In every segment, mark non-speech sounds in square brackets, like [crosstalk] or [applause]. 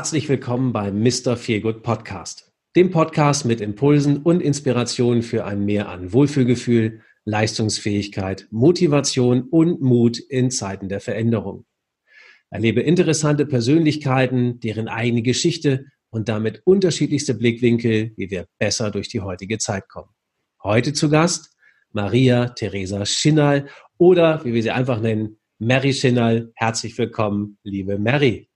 Herzlich willkommen beim Mr. Feelgood Podcast, dem Podcast mit Impulsen und Inspirationen für ein Mehr an Wohlfühlgefühl, Leistungsfähigkeit, Motivation und Mut in Zeiten der Veränderung. Erlebe interessante Persönlichkeiten, deren eigene Geschichte und damit unterschiedlichste Blickwinkel, wie wir besser durch die heutige Zeit kommen. Heute zu Gast Maria Theresa Schinnal oder, wie wir sie einfach nennen, Mary Schinnal. Herzlich willkommen, liebe Mary.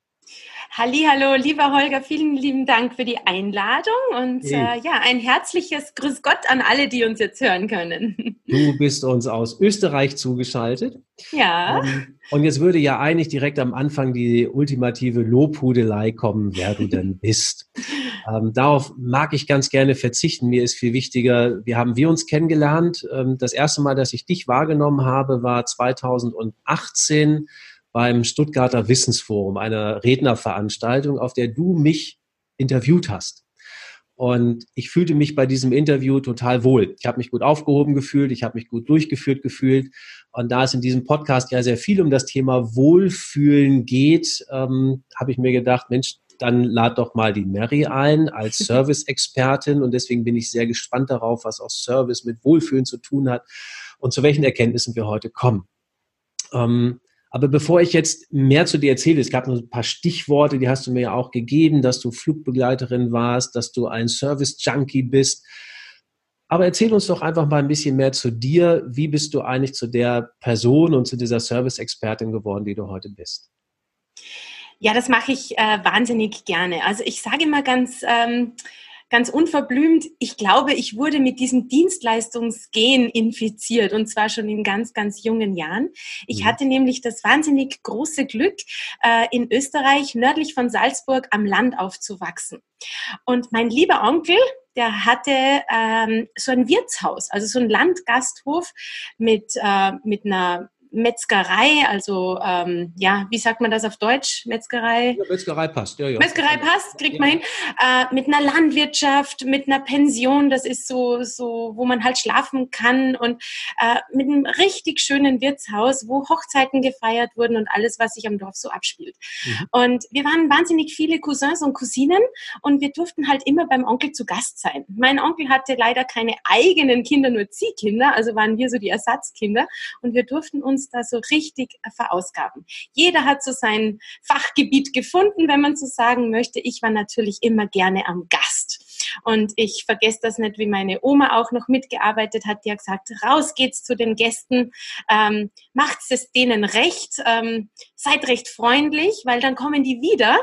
Hallo, lieber Holger, vielen lieben Dank für die Einladung und äh, ja, ein herzliches Grüß Gott an alle, die uns jetzt hören können. [laughs] Du bist uns aus Österreich zugeschaltet. Ja. Ähm, und jetzt würde ja eigentlich direkt am Anfang die ultimative Lobhudelei kommen, wer du denn [laughs] bist. Ähm, darauf mag ich ganz gerne verzichten. Mir ist viel wichtiger, wie haben wir uns kennengelernt? Ähm, das erste Mal, dass ich dich wahrgenommen habe, war 2018 beim Stuttgarter Wissensforum, einer Rednerveranstaltung, auf der du mich interviewt hast. Und ich fühlte mich bei diesem Interview total wohl. Ich habe mich gut aufgehoben gefühlt, ich habe mich gut durchgeführt gefühlt. Und da es in diesem Podcast ja sehr viel um das Thema Wohlfühlen geht, ähm, habe ich mir gedacht, Mensch, dann lad doch mal die Mary ein als [laughs] Service-Expertin. Und deswegen bin ich sehr gespannt darauf, was auch Service mit Wohlfühlen zu tun hat und zu welchen Erkenntnissen wir heute kommen. Ähm, aber bevor ich jetzt mehr zu dir erzähle, es gab noch ein paar Stichworte, die hast du mir ja auch gegeben, dass du Flugbegleiterin warst, dass du ein Service-Junkie bist. Aber erzähl uns doch einfach mal ein bisschen mehr zu dir. Wie bist du eigentlich zu der Person und zu dieser Service-Expertin geworden, die du heute bist? Ja, das mache ich äh, wahnsinnig gerne. Also ich sage immer ganz, ähm, ganz unverblümt, ich glaube, ich wurde mit diesem Dienstleistungsgen infiziert und zwar schon in ganz, ganz jungen Jahren. Ich mhm. hatte nämlich das wahnsinnig große Glück, äh, in Österreich nördlich von Salzburg am Land aufzuwachsen. Und mein lieber Onkel, der hatte ähm, so ein Wirtshaus, also so ein Landgasthof mit, äh, mit einer Metzgerei, also ähm, ja, wie sagt man das auf Deutsch? Metzgerei? Ja, Metzgerei passt, ja, ja. Metzgerei passt, kriegt ja. man hin. Äh, mit einer Landwirtschaft, mit einer Pension, das ist so, so, wo man halt schlafen kann und äh, mit einem richtig schönen Wirtshaus, wo Hochzeiten gefeiert wurden und alles, was sich am Dorf so abspielt. Mhm. Und wir waren wahnsinnig viele Cousins und Cousinen und wir durften halt immer beim Onkel zu Gast sein. Mein Onkel hatte leider keine eigenen Kinder, nur Ziehkinder, also waren wir so die Ersatzkinder und wir durften uns uns da so richtig verausgaben. Jeder hat so sein Fachgebiet gefunden, wenn man so sagen möchte. Ich war natürlich immer gerne am Gast. Und ich vergesse das nicht, wie meine Oma auch noch mitgearbeitet hat. Die hat gesagt, raus geht's zu den Gästen, ähm, macht es denen recht, ähm, seid recht freundlich, weil dann kommen die wieder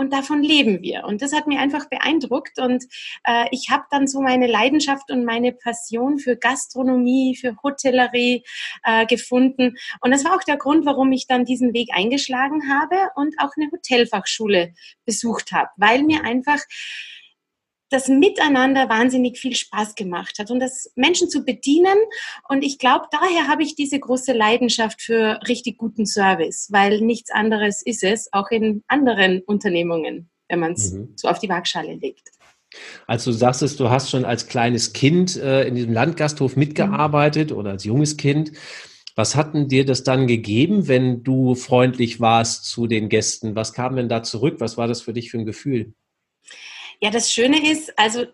und davon leben wir. Und das hat mir einfach beeindruckt und äh, ich habe dann so meine Leidenschaft und meine Passion für Gastronomie, für Hotellerie äh, gefunden. Und das war auch der Grund, warum ich dann diesen Weg eingeschlagen habe und auch eine Hotelfachschule besucht habe, weil mir einfach das Miteinander wahnsinnig viel Spaß gemacht hat und das Menschen zu bedienen. Und ich glaube, daher habe ich diese große Leidenschaft für richtig guten Service, weil nichts anderes ist es, auch in anderen Unternehmungen, wenn man es mhm. so auf die Waagschale legt. Also du sagst es, du hast schon als kleines Kind äh, in diesem Landgasthof mitgearbeitet mhm. oder als junges Kind. Was hat denn dir das dann gegeben, wenn du freundlich warst zu den Gästen? Was kam denn da zurück? Was war das für dich für ein Gefühl? Ja, das Schöne ist, also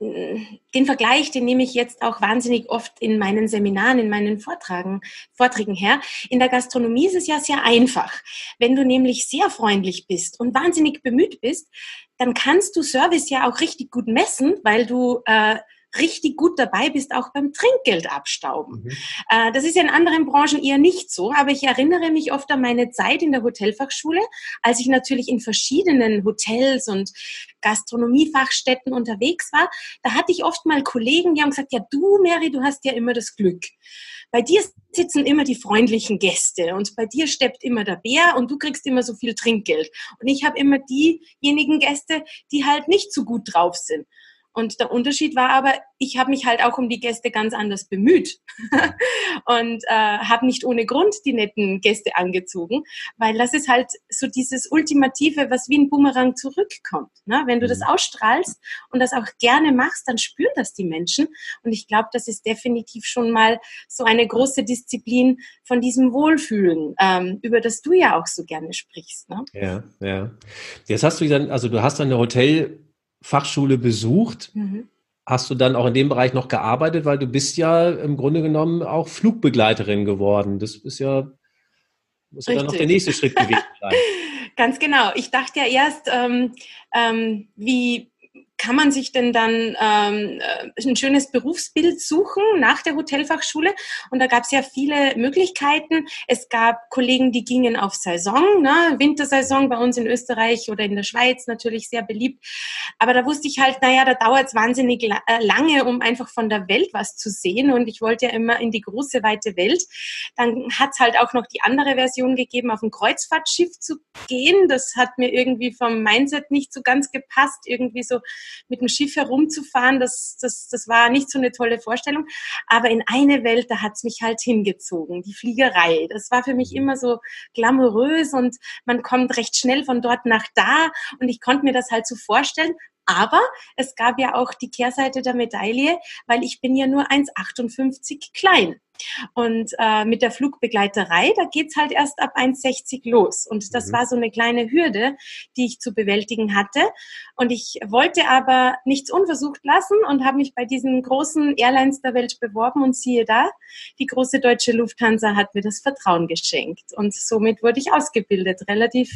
den Vergleich, den nehme ich jetzt auch wahnsinnig oft in meinen Seminaren, in meinen Vortragen, Vorträgen her. In der Gastronomie ist es ja sehr einfach. Wenn du nämlich sehr freundlich bist und wahnsinnig bemüht bist, dann kannst du Service ja auch richtig gut messen, weil du äh, richtig gut dabei bist, auch beim Trinkgeld abstauben. Mhm. Äh, das ist in anderen Branchen eher nicht so, aber ich erinnere mich oft an meine Zeit in der Hotelfachschule, als ich natürlich in verschiedenen Hotels und Gastronomiefachstätten unterwegs war. Da hatte ich oft mal Kollegen, die haben gesagt, ja du Mary, du hast ja immer das Glück. Bei dir sitzen immer die freundlichen Gäste und bei dir steppt immer der Bär und du kriegst immer so viel Trinkgeld. Und ich habe immer diejenigen Gäste, die halt nicht so gut drauf sind. Und der Unterschied war aber, ich habe mich halt auch um die Gäste ganz anders bemüht [laughs] und äh, habe nicht ohne Grund die netten Gäste angezogen, weil das ist halt so dieses Ultimative, was wie ein Boomerang zurückkommt. Ne? Wenn du das mhm. ausstrahlst und das auch gerne machst, dann spüren das die Menschen. Und ich glaube, das ist definitiv schon mal so eine große Disziplin von diesem Wohlfühlen, ähm, über das du ja auch so gerne sprichst. Ne? Ja, ja. Jetzt hast du dann, also du hast dann eine Hotel Fachschule besucht. Mhm. Hast du dann auch in dem Bereich noch gearbeitet, weil du bist ja im Grunde genommen auch Flugbegleiterin geworden. Das ist ja, muss ja dann noch der nächste Schritt gewesen sein. [laughs] Ganz genau. Ich dachte ja erst, ähm, ähm, wie kann man sich denn dann ähm, äh, ein schönes Berufsbild suchen nach der Hotelfachschule? Und da gab es ja viele Möglichkeiten. Es gab Kollegen, die gingen auf Saison, ne? Wintersaison bei uns in Österreich oder in der Schweiz natürlich sehr beliebt. Aber da wusste ich halt, naja, da dauert es wahnsinnig äh, lange, um einfach von der Welt was zu sehen. Und ich wollte ja immer in die große, weite Welt. Dann hat es halt auch noch die andere Version gegeben, auf ein Kreuzfahrtschiff zu gehen. Das hat mir irgendwie vom Mindset nicht so ganz gepasst. Irgendwie so mit dem Schiff herumzufahren, das, das, das war nicht so eine tolle Vorstellung. Aber in eine Welt, da hat's mich halt hingezogen, die Fliegerei. Das war für mich immer so glamourös und man kommt recht schnell von dort nach da und ich konnte mir das halt so vorstellen. Aber es gab ja auch die Kehrseite der Medaille, weil ich bin ja nur 1,58 klein. Und äh, mit der Flugbegleiterei, da geht's halt erst ab 1,60 los. Und das mhm. war so eine kleine Hürde, die ich zu bewältigen hatte. Und ich wollte aber nichts unversucht lassen und habe mich bei diesen großen Airlines der Welt beworben. Und siehe da, die große deutsche Lufthansa hat mir das Vertrauen geschenkt. Und somit wurde ich ausgebildet, relativ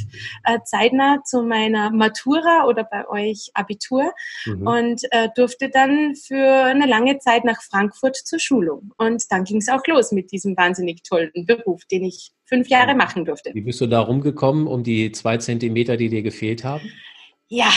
äh, zeitnah zu meiner Matura oder bei euch Abitur. Mhm. Und äh, durfte dann für eine lange Zeit nach Frankfurt zur Schulung. Und dann ging es auch los mit diesem wahnsinnig tollen Beruf, den ich fünf Jahre machen durfte. Wie bist du da rumgekommen um die zwei Zentimeter, die dir gefehlt haben? Ja,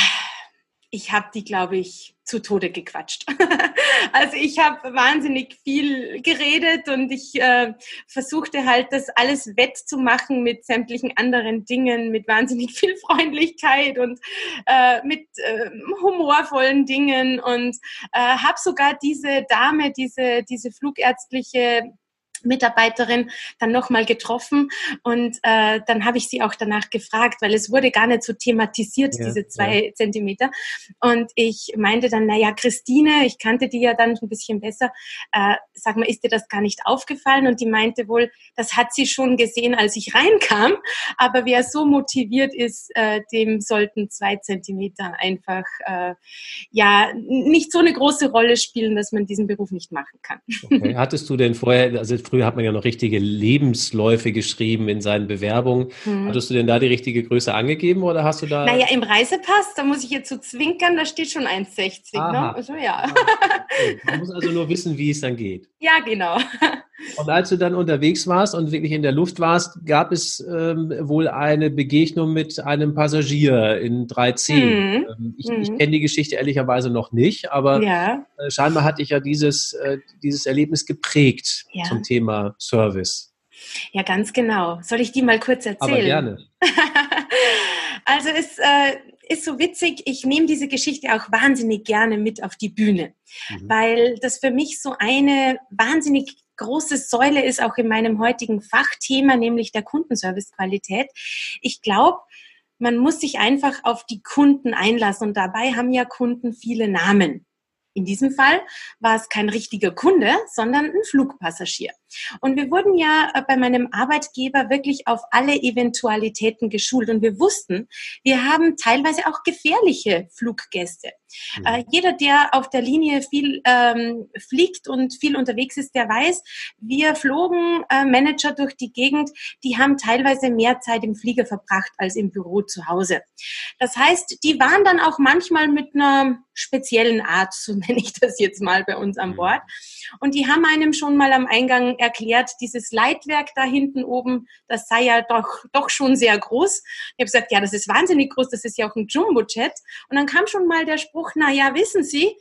ich habe die, glaube ich, zu Tode gequatscht. [laughs] also ich habe wahnsinnig viel geredet und ich äh, versuchte halt, das alles wettzumachen mit sämtlichen anderen Dingen, mit wahnsinnig viel Freundlichkeit und äh, mit äh, humorvollen Dingen und äh, habe sogar diese Dame, diese, diese flugärztliche Mitarbeiterin dann nochmal getroffen und äh, dann habe ich sie auch danach gefragt, weil es wurde gar nicht so thematisiert, ja, diese zwei ja. Zentimeter. Und ich meinte dann, naja, Christine, ich kannte die ja dann ein bisschen besser, äh, sag mal, ist dir das gar nicht aufgefallen? Und die meinte wohl, das hat sie schon gesehen, als ich reinkam, aber wer so motiviert ist, äh, dem sollten zwei Zentimeter einfach äh, ja nicht so eine große Rolle spielen, dass man diesen Beruf nicht machen kann. Okay. Hattest du denn vorher, also früher hat man ja noch richtige Lebensläufe geschrieben in seinen Bewerbungen. Hm. Hattest du denn da die richtige Größe angegeben oder hast du da? Naja, im Reisepass, da muss ich jetzt so zwinkern, da steht schon 1,60. Ne? Also, ja. Ah, okay. Man muss also nur wissen, wie es dann geht. Ja, genau. Und als du dann unterwegs warst und wirklich in der Luft warst, gab es ähm, wohl eine Begegnung mit einem Passagier in 3C. Mhm. Ähm, ich, mhm. ich kenne die Geschichte ehrlicherweise noch nicht, aber ja. äh, scheinbar hatte ich ja dieses, äh, dieses Erlebnis geprägt ja. zum Thema Service. Ja, ganz genau. Soll ich die mal kurz erzählen? Aber gerne. [laughs] also es äh, ist so witzig, ich nehme diese Geschichte auch wahnsinnig gerne mit auf die Bühne, mhm. weil das für mich so eine wahnsinnig große Säule ist auch in meinem heutigen Fachthema, nämlich der Kundenservicequalität. Ich glaube, man muss sich einfach auf die Kunden einlassen und dabei haben ja Kunden viele Namen. In diesem Fall war es kein richtiger Kunde, sondern ein Flugpassagier. Und wir wurden ja äh, bei meinem Arbeitgeber wirklich auf alle Eventualitäten geschult und wir wussten, wir haben teilweise auch gefährliche Fluggäste. Mhm. Äh, jeder, der auf der Linie viel ähm, fliegt und viel unterwegs ist, der weiß, wir flogen äh, Manager durch die Gegend, die haben teilweise mehr Zeit im Flieger verbracht als im Büro zu Hause. Das heißt, die waren dann auch manchmal mit einer speziellen Art, [laughs] so nenne ich das jetzt mal bei uns an mhm. Bord. Und die haben einem schon mal am Eingang erklärt, dieses Leitwerk da hinten oben, das sei ja doch, doch schon sehr groß. Ich habe gesagt, ja, das ist wahnsinnig groß, das ist ja auch ein Jumbo-Jet. Und dann kam schon mal der Spruch, na ja, wissen Sie,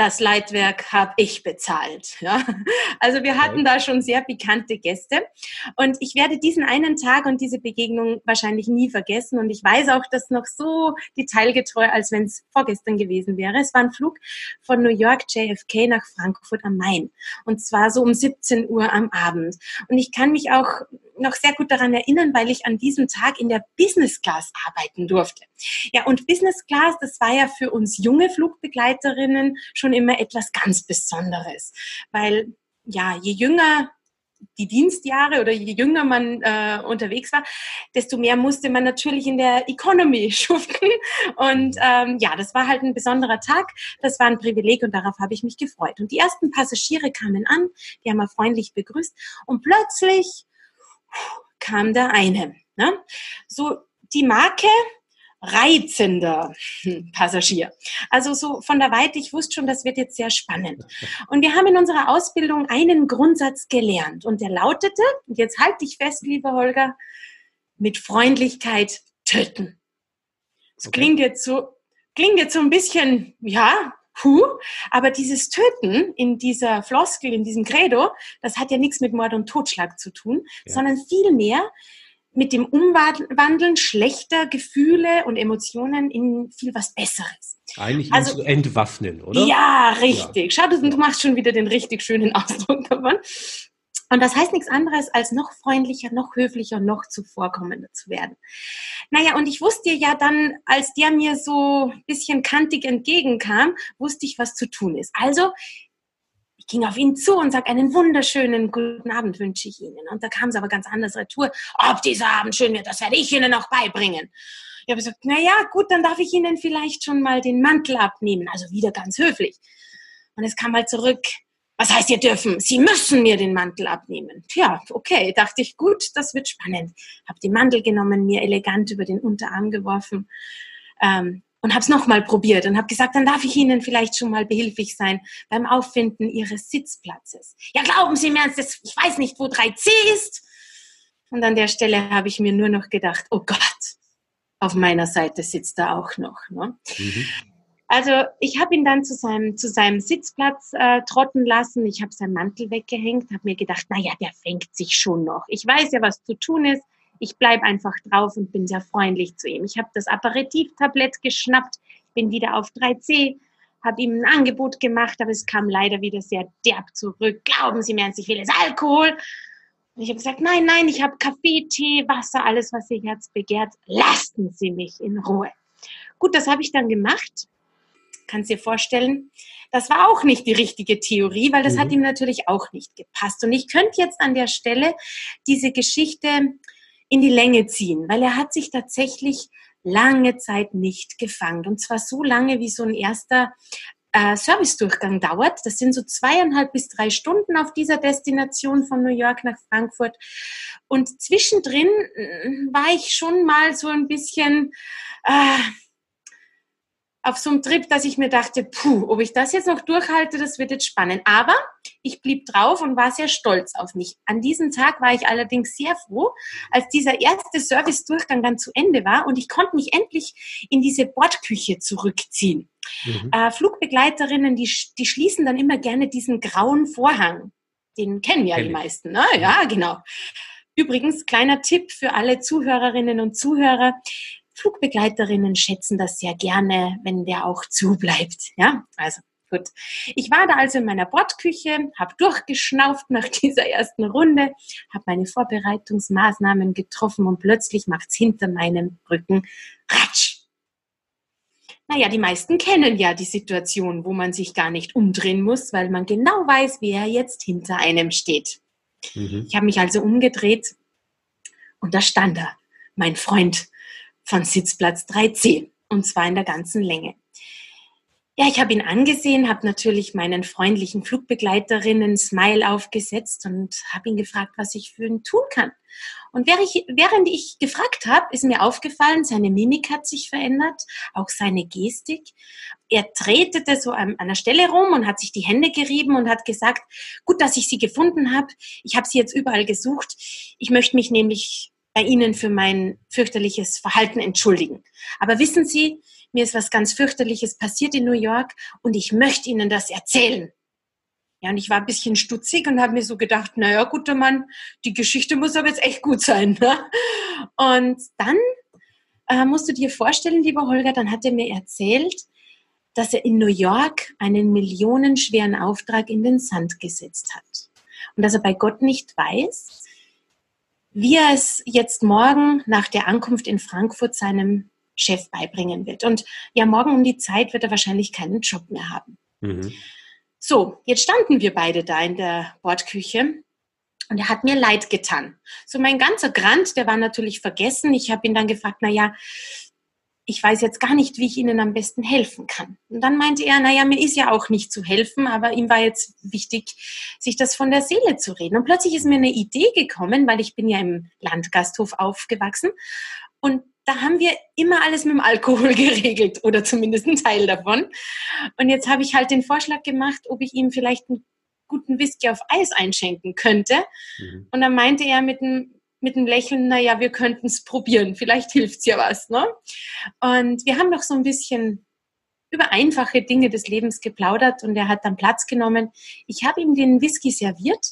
das Leitwerk habe ich bezahlt. Ja? Also wir hatten da schon sehr pikante Gäste. Und ich werde diesen einen Tag und diese Begegnung wahrscheinlich nie vergessen. Und ich weiß auch, dass noch so detailgetreu, als wenn es vorgestern gewesen wäre. Es war ein Flug von New York JFK nach Frankfurt am Main. Und zwar so um 17 Uhr am Abend. Und ich kann mich auch noch sehr gut daran erinnern, weil ich an diesem Tag in der Business Class arbeiten durfte. Ja, und Business Class, das war ja für uns junge Flugbegleiterinnen schon immer etwas ganz Besonderes, weil ja, je jünger die Dienstjahre oder je jünger man äh, unterwegs war, desto mehr musste man natürlich in der Economy [laughs] schuften. Und ähm, ja, das war halt ein besonderer Tag. Das war ein Privileg und darauf habe ich mich gefreut. Und die ersten Passagiere kamen an, die haben wir freundlich begrüßt und plötzlich kam der eine. Ne? So die Marke reizender Passagier. Also so von der Weite, ich wusste schon, das wird jetzt sehr spannend. Und wir haben in unserer Ausbildung einen Grundsatz gelernt und der lautete, und jetzt halt dich fest, lieber Holger, mit Freundlichkeit töten. Das okay. klingt jetzt so, klingt jetzt so ein bisschen, ja, puh, aber dieses Töten in dieser Floskel, in diesem Credo, das hat ja nichts mit Mord und Totschlag zu tun, ja. sondern vielmehr mit dem Umwandeln schlechter Gefühle und Emotionen in viel was Besseres. Eigentlich also, zu entwaffnen, oder? Ja, richtig. Ja. Schau, du, du machst schon wieder den richtig schönen [laughs] Ausdruck davon. Und das heißt nichts anderes, als noch freundlicher, noch höflicher, noch zuvorkommender zu werden. Naja, und ich wusste ja dann, als der mir so ein bisschen kantig entgegenkam, wusste ich, was zu tun ist. Also ging auf ihn zu und sagte, einen wunderschönen guten Abend wünsche ich Ihnen. Und da kam es aber ganz anders retour. Ob dieser Abend schön wird, das werde ich Ihnen auch beibringen. Ich habe gesagt, na ja, gut, dann darf ich Ihnen vielleicht schon mal den Mantel abnehmen. Also wieder ganz höflich. Und es kam mal zurück, was heißt, ihr dürfen? Sie müssen mir den Mantel abnehmen. Tja, okay, dachte ich, gut, das wird spannend. Hab den Mantel genommen, mir elegant über den Unterarm geworfen. Ähm, und habe es nochmal probiert und habe gesagt, dann darf ich Ihnen vielleicht schon mal behilflich sein beim Auffinden Ihres Sitzplatzes. Ja, glauben Sie mir, ich weiß nicht, wo 3C ist. Und an der Stelle habe ich mir nur noch gedacht, oh Gott, auf meiner Seite sitzt er auch noch. Ne? Mhm. Also ich habe ihn dann zu seinem, zu seinem Sitzplatz äh, trotten lassen. Ich habe seinen Mantel weggehängt, habe mir gedacht, na ja, der fängt sich schon noch. Ich weiß ja, was zu tun ist ich bleibe einfach drauf und bin sehr freundlich zu ihm. Ich habe das Aperitivtablett geschnappt, bin wieder auf 3C, habe ihm ein Angebot gemacht, aber es kam leider wieder sehr derb zurück. Glauben Sie mir ernst, ich will jetzt Alkohol. Und ich habe gesagt, nein, nein, ich habe Kaffee, Tee, Wasser, alles, was Ihr Herz begehrt. Lassen Sie mich in Ruhe. Gut, das habe ich dann gemacht. Kannst dir vorstellen, das war auch nicht die richtige Theorie, weil das mhm. hat ihm natürlich auch nicht gepasst. Und ich könnte jetzt an der Stelle diese Geschichte in die Länge ziehen, weil er hat sich tatsächlich lange Zeit nicht gefangen. Und zwar so lange, wie so ein erster äh, Servicedurchgang dauert. Das sind so zweieinhalb bis drei Stunden auf dieser Destination von New York nach Frankfurt. Und zwischendrin äh, war ich schon mal so ein bisschen äh, auf so einem Trip, dass ich mir dachte, puh, ob ich das jetzt noch durchhalte, das wird jetzt spannend. Aber ich blieb drauf und war sehr stolz auf mich. An diesem Tag war ich allerdings sehr froh, als dieser erste Service-Durchgang dann zu Ende war und ich konnte mich endlich in diese Bordküche zurückziehen. Mhm. Äh, Flugbegleiterinnen, die, die schließen dann immer gerne diesen grauen Vorhang. Den kennen ja Kenn die meisten, ne? Ja, genau. Übrigens, kleiner Tipp für alle Zuhörerinnen und Zuhörer. Flugbegleiterinnen schätzen das sehr gerne, wenn der auch zubleibt. Ja, also gut. Ich war da also in meiner Bordküche, habe durchgeschnauft nach [laughs] dieser ersten Runde, habe meine Vorbereitungsmaßnahmen getroffen und plötzlich macht's hinter meinem Rücken ratsch. Naja, die meisten kennen ja die Situation, wo man sich gar nicht umdrehen muss, weil man genau weiß, wer jetzt hinter einem steht. Mhm. Ich habe mich also umgedreht und da stand er, mein Freund von Sitzplatz 3c und zwar in der ganzen Länge. Ja, ich habe ihn angesehen, habe natürlich meinen freundlichen Flugbegleiterinnen Smile aufgesetzt und habe ihn gefragt, was ich für ihn tun kann. Und während ich gefragt habe, ist mir aufgefallen, seine Mimik hat sich verändert, auch seine Gestik. Er tretete so an einer Stelle rum und hat sich die Hände gerieben und hat gesagt, gut, dass ich Sie gefunden habe. Ich habe Sie jetzt überall gesucht. Ich möchte mich nämlich bei Ihnen für mein fürchterliches Verhalten entschuldigen. Aber wissen Sie, mir ist was ganz fürchterliches passiert in New York und ich möchte Ihnen das erzählen. Ja, und ich war ein bisschen stutzig und habe mir so gedacht, naja, guter Mann, die Geschichte muss aber jetzt echt gut sein. Ne? Und dann äh, musst du dir vorstellen, lieber Holger, dann hat er mir erzählt, dass er in New York einen millionenschweren Auftrag in den Sand gesetzt hat. Und dass er bei Gott nicht weiß, wie er es jetzt morgen nach der Ankunft in Frankfurt seinem Chef beibringen wird. Und ja, morgen um die Zeit wird er wahrscheinlich keinen Job mehr haben. Mhm. So, jetzt standen wir beide da in der Bordküche und er hat mir leid getan. So mein ganzer Grant, der war natürlich vergessen. Ich habe ihn dann gefragt, na ja, ich weiß jetzt gar nicht, wie ich Ihnen am besten helfen kann. Und dann meinte er, naja, mir ist ja auch nicht zu helfen, aber ihm war jetzt wichtig, sich das von der Seele zu reden. Und plötzlich ist mir eine Idee gekommen, weil ich bin ja im Landgasthof aufgewachsen. Und da haben wir immer alles mit dem Alkohol [laughs] geregelt oder zumindest einen Teil davon. Und jetzt habe ich halt den Vorschlag gemacht, ob ich ihm vielleicht einen guten Whisky auf Eis einschenken könnte. Mhm. Und dann meinte er mit einem mit einem Lächeln, naja, wir könnten es probieren, vielleicht hilft's ja was. Ne? Und wir haben noch so ein bisschen über einfache Dinge des Lebens geplaudert und er hat dann Platz genommen. Ich habe ihm den Whisky serviert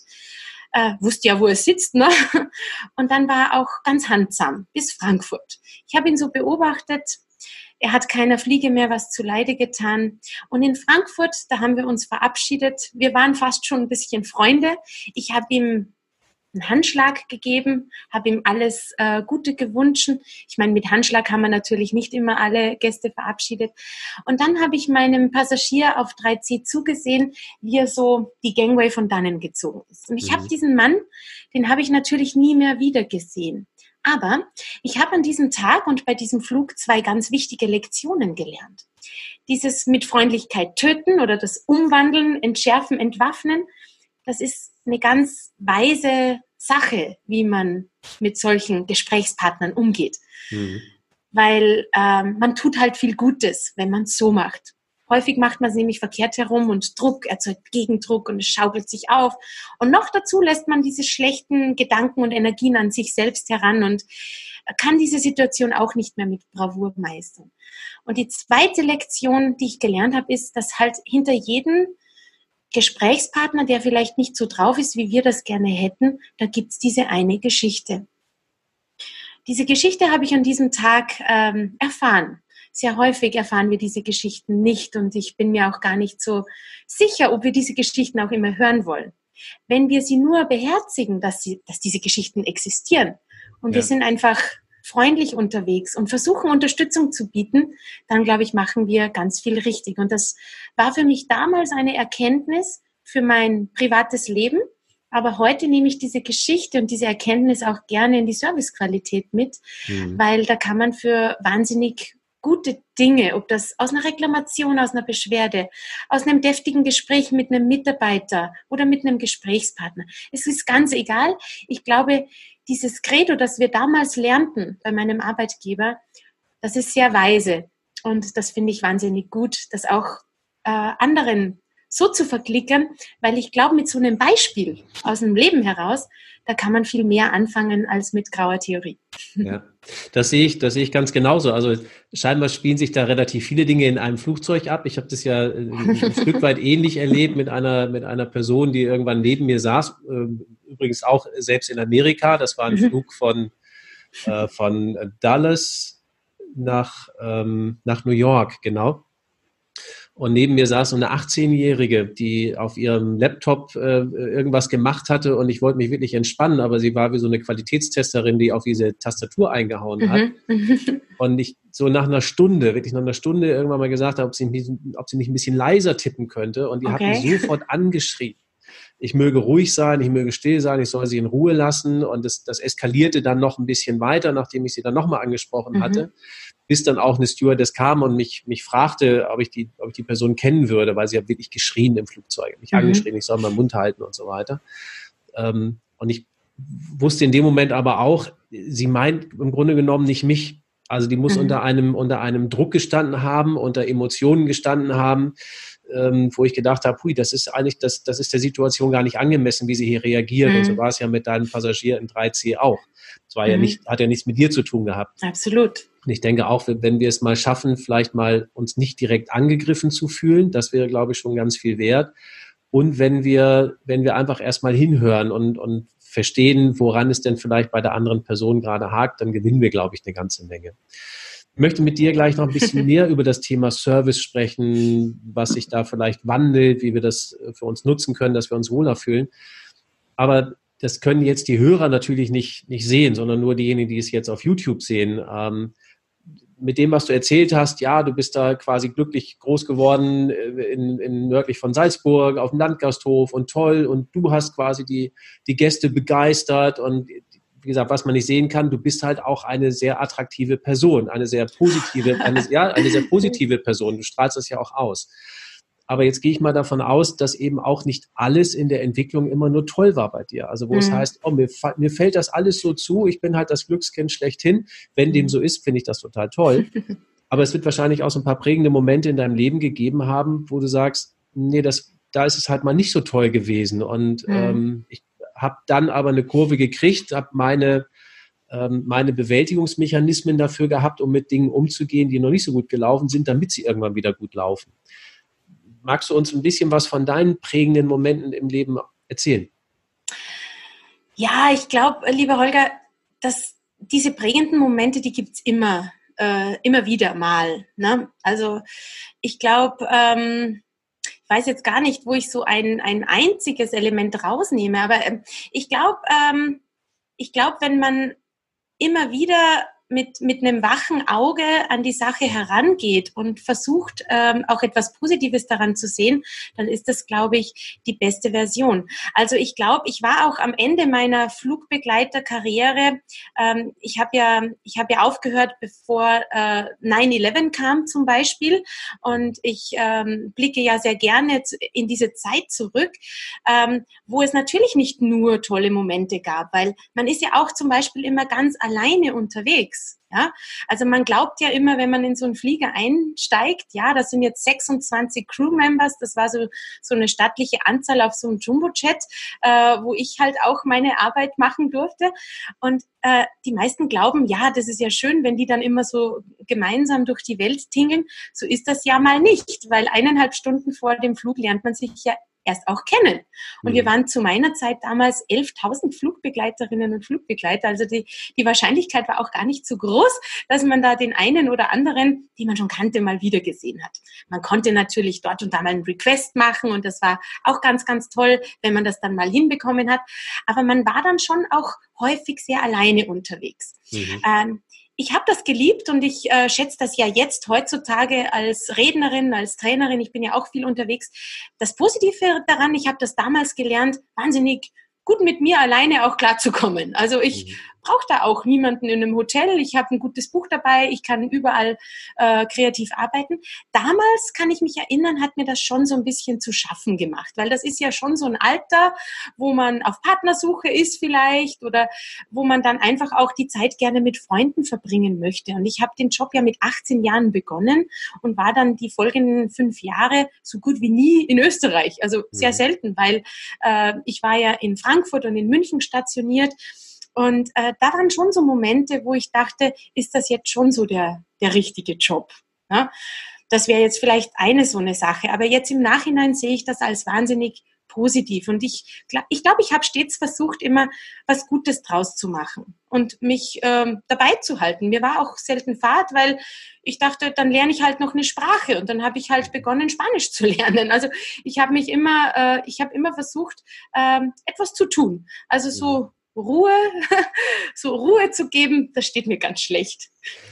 äh, wusste ja, wo er sitzt. Ne? [laughs] Und dann war er auch ganz handsam bis Frankfurt. Ich habe ihn so beobachtet. Er hat keiner Fliege mehr was zu Leide getan. Und in Frankfurt, da haben wir uns verabschiedet. Wir waren fast schon ein bisschen Freunde. Ich habe ihm einen Handschlag gegeben, habe ihm alles äh, Gute gewünscht. Ich meine, mit Handschlag haben wir natürlich nicht immer alle Gäste verabschiedet. Und dann habe ich meinem Passagier auf 3C zugesehen, wie er so die Gangway von dannen gezogen ist. Und ich mhm. habe diesen Mann, den habe ich natürlich nie mehr wieder gesehen. Aber ich habe an diesem Tag und bei diesem Flug zwei ganz wichtige Lektionen gelernt. Dieses mit Freundlichkeit töten oder das Umwandeln, Entschärfen, Entwaffnen, das ist eine ganz weise Sache, wie man mit solchen Gesprächspartnern umgeht. Mhm. Weil ähm, man tut halt viel Gutes, wenn man es so macht. Häufig macht man es nämlich verkehrt herum und Druck erzeugt Gegendruck und es schaukelt sich auf. Und noch dazu lässt man diese schlechten Gedanken und Energien an sich selbst heran und kann diese Situation auch nicht mehr mit Bravour meistern. Und die zweite Lektion, die ich gelernt habe, ist, dass halt hinter jedem Gesprächspartner, der vielleicht nicht so drauf ist, wie wir das gerne hätten, da gibt's diese eine Geschichte. Diese Geschichte habe ich an diesem Tag ähm, erfahren. Sehr häufig erfahren wir diese Geschichten nicht und ich bin mir auch gar nicht so sicher, ob wir diese Geschichten auch immer hören wollen. Wenn wir sie nur beherzigen, dass, sie, dass diese Geschichten existieren und ja. wir sind einfach freundlich unterwegs und versuchen Unterstützung zu bieten, dann glaube ich, machen wir ganz viel richtig. Und das war für mich damals eine Erkenntnis für mein privates Leben. Aber heute nehme ich diese Geschichte und diese Erkenntnis auch gerne in die Servicequalität mit, mhm. weil da kann man für wahnsinnig gute Dinge, ob das aus einer Reklamation, aus einer Beschwerde, aus einem deftigen Gespräch mit einem Mitarbeiter oder mit einem Gesprächspartner. Es ist ganz egal. Ich glaube, dieses Credo, das wir damals lernten bei meinem Arbeitgeber, das ist sehr weise. Und das finde ich wahnsinnig gut, das auch äh, anderen so zu verklickern, weil ich glaube, mit so einem Beispiel aus dem Leben heraus, da kann man viel mehr anfangen als mit grauer Theorie. Ja, das sehe ich, das sehe ich ganz genauso. Also scheinbar spielen sich da relativ viele Dinge in einem Flugzeug ab. Ich habe das ja äh, ein [laughs] Stück weit ähnlich erlebt mit einer, mit einer Person, die irgendwann neben mir saß, ähm, übrigens auch selbst in Amerika. Das war ein mhm. Flug von, äh, von Dallas nach, ähm, nach New York, genau. Und neben mir saß so eine 18-Jährige, die auf ihrem Laptop äh, irgendwas gemacht hatte und ich wollte mich wirklich entspannen, aber sie war wie so eine Qualitätstesterin, die auf diese Tastatur eingehauen hat. Mhm. [laughs] und ich so nach einer Stunde, wirklich nach einer Stunde irgendwann mal gesagt habe, ob sie, ob sie nicht ein bisschen leiser tippen könnte und die okay. hat mich sofort angeschrien ich möge ruhig sein, ich möge still sein, ich soll sie in Ruhe lassen. Und das, das eskalierte dann noch ein bisschen weiter, nachdem ich sie dann nochmal angesprochen mhm. hatte, bis dann auch eine Stewardess kam und mich, mich fragte, ob ich, die, ob ich die Person kennen würde, weil sie hat wirklich geschrien im Flugzeug, mich mhm. angeschrien, ich soll meinen Mund halten und so weiter. Ähm, und ich wusste in dem Moment aber auch, sie meint im Grunde genommen nicht mich. Also die muss mhm. unter einem, unter einem Druck gestanden haben, unter Emotionen gestanden haben, ähm, wo ich gedacht habe, hui, das ist eigentlich, das, das ist der Situation gar nicht angemessen, wie sie hier reagiert. Mhm. Und so war es ja mit deinem Passagier in 3C auch. Das war mhm. ja nicht, hat ja nichts mit dir zu tun gehabt. Absolut. Und ich denke auch, wenn wir es mal schaffen, vielleicht mal uns nicht direkt angegriffen zu fühlen, das wäre, glaube ich, schon ganz viel wert. Und wenn wir, wenn wir einfach erstmal hinhören und, und verstehen, woran es denn vielleicht bei der anderen Person gerade hakt, dann gewinnen wir, glaube ich, eine ganze Menge. Möchte mit dir gleich noch ein bisschen mehr über das Thema Service sprechen, was sich da vielleicht wandelt, wie wir das für uns nutzen können, dass wir uns wohler fühlen. Aber das können jetzt die Hörer natürlich nicht, nicht sehen, sondern nur diejenigen, die es jetzt auf YouTube sehen. Ähm, mit dem, was du erzählt hast, ja, du bist da quasi glücklich groß geworden äh, in, in nördlich von Salzburg auf dem Landgasthof und toll und du hast quasi die, die Gäste begeistert und wie gesagt, was man nicht sehen kann, du bist halt auch eine sehr attraktive Person, eine sehr positive, eine, ja, eine sehr positive Person. Du strahlst das ja auch aus. Aber jetzt gehe ich mal davon aus, dass eben auch nicht alles in der Entwicklung immer nur toll war bei dir. Also wo mhm. es heißt, oh, mir, mir fällt das alles so zu, ich bin halt das Glückskind schlechthin. Wenn dem mhm. so ist, finde ich das total toll. [laughs] Aber es wird wahrscheinlich auch so ein paar prägende Momente in deinem Leben gegeben haben, wo du sagst, nee, das, da ist es halt mal nicht so toll gewesen. Und mhm. ähm, ich habe dann aber eine Kurve gekriegt, habe meine ähm, meine Bewältigungsmechanismen dafür gehabt, um mit Dingen umzugehen, die noch nicht so gut gelaufen sind, damit sie irgendwann wieder gut laufen. Magst du uns ein bisschen was von deinen prägenden Momenten im Leben erzählen? Ja, ich glaube, lieber Holger, dass diese prägenden Momente, die gibt es immer, äh, immer wieder mal. Ne? Also ich glaube, ähm, weiß jetzt gar nicht, wo ich so ein, ein einziges Element rausnehme, aber ähm, ich glaube, ähm, ich glaube, wenn man immer wieder mit, mit einem wachen Auge an die Sache herangeht und versucht, ähm, auch etwas Positives daran zu sehen, dann ist das, glaube ich, die beste Version. Also ich glaube, ich war auch am Ende meiner Flugbegleiterkarriere, ähm, ich habe ja, ich habe ja aufgehört, bevor äh, 9-11 kam zum Beispiel und ich ähm, blicke ja sehr gerne in diese Zeit zurück, ähm, wo es natürlich nicht nur tolle Momente gab, weil man ist ja auch zum Beispiel immer ganz alleine unterwegs unterwegs. Ja, also man glaubt ja immer, wenn man in so einen Flieger einsteigt, ja, das sind jetzt 26 Crewmembers, das war so, so eine stattliche Anzahl auf so einem Jumbojet, äh, wo ich halt auch meine Arbeit machen durfte. Und äh, die meisten glauben, ja, das ist ja schön, wenn die dann immer so gemeinsam durch die Welt tingeln. So ist das ja mal nicht, weil eineinhalb Stunden vor dem Flug lernt man sich ja erst auch kennen. Und mhm. wir waren zu meiner Zeit damals 11.000 Flugbegleiterinnen und Flugbegleiter. Also die, die Wahrscheinlichkeit war auch gar nicht so groß, dass man da den einen oder anderen, die man schon kannte, mal wieder gesehen hat. Man konnte natürlich dort und da mal einen Request machen und das war auch ganz, ganz toll, wenn man das dann mal hinbekommen hat. Aber man war dann schon auch häufig sehr alleine unterwegs. Mhm. Ähm, ich habe das geliebt und ich äh, schätze das ja jetzt heutzutage als Rednerin, als Trainerin, ich bin ja auch viel unterwegs. Das Positive daran, ich habe das damals gelernt, wahnsinnig gut mit mir alleine auch klarzukommen. Also ich mhm. Brauche da auch niemanden in einem Hotel. Ich habe ein gutes Buch dabei. Ich kann überall äh, kreativ arbeiten. Damals kann ich mich erinnern, hat mir das schon so ein bisschen zu schaffen gemacht, weil das ist ja schon so ein Alter, wo man auf Partnersuche ist vielleicht oder wo man dann einfach auch die Zeit gerne mit Freunden verbringen möchte. Und ich habe den Job ja mit 18 Jahren begonnen und war dann die folgenden fünf Jahre so gut wie nie in Österreich. Also sehr mhm. selten, weil äh, ich war ja in Frankfurt und in München stationiert. Und äh, da waren schon so Momente, wo ich dachte, ist das jetzt schon so der, der richtige Job? Ja? Das wäre jetzt vielleicht eine so eine Sache. Aber jetzt im Nachhinein sehe ich das als wahnsinnig positiv. Und ich glaube, ich, glaub, ich habe stets versucht, immer was Gutes draus zu machen und mich ähm, dabei zu halten. Mir war auch selten Fahrt, weil ich dachte, dann lerne ich halt noch eine Sprache und dann habe ich halt begonnen, Spanisch [laughs] zu lernen. Also ich habe mich immer, äh, ich habe immer versucht, ähm, etwas zu tun. Also so Ruhe, [laughs] so Ruhe zu geben, das steht mir ganz schlecht.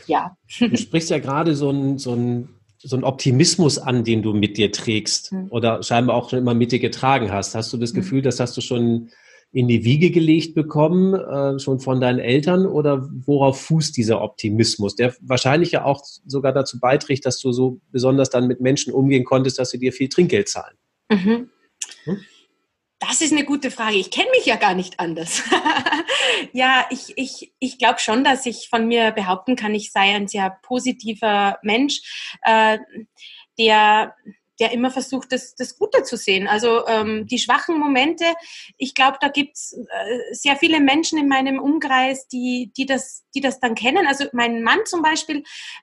Ja. Du [laughs] sprichst ja gerade so ein, so ein so ein Optimismus an, den du mit dir trägst mhm. oder scheinbar auch schon immer mit dir getragen hast. Hast du das mhm. Gefühl, das hast du schon in die Wiege gelegt bekommen, äh, schon von deinen Eltern oder worauf fußt dieser Optimismus, der wahrscheinlich ja auch sogar dazu beiträgt, dass du so besonders dann mit Menschen umgehen konntest, dass sie dir viel Trinkgeld zahlen? Mhm. Hm? Das ist eine gute Frage. Ich kenne mich ja gar nicht anders. [laughs] ja, ich, ich, ich glaube schon, dass ich von mir behaupten kann, ich sei ein sehr positiver Mensch, äh, der, der immer versucht, das, das Gute zu sehen. Also ähm, die schwachen Momente, ich glaube, da gibt's äh, sehr viele Menschen in meinem Umkreis, die, die, das, die das dann kennen. Also mein Mann zum Beispiel,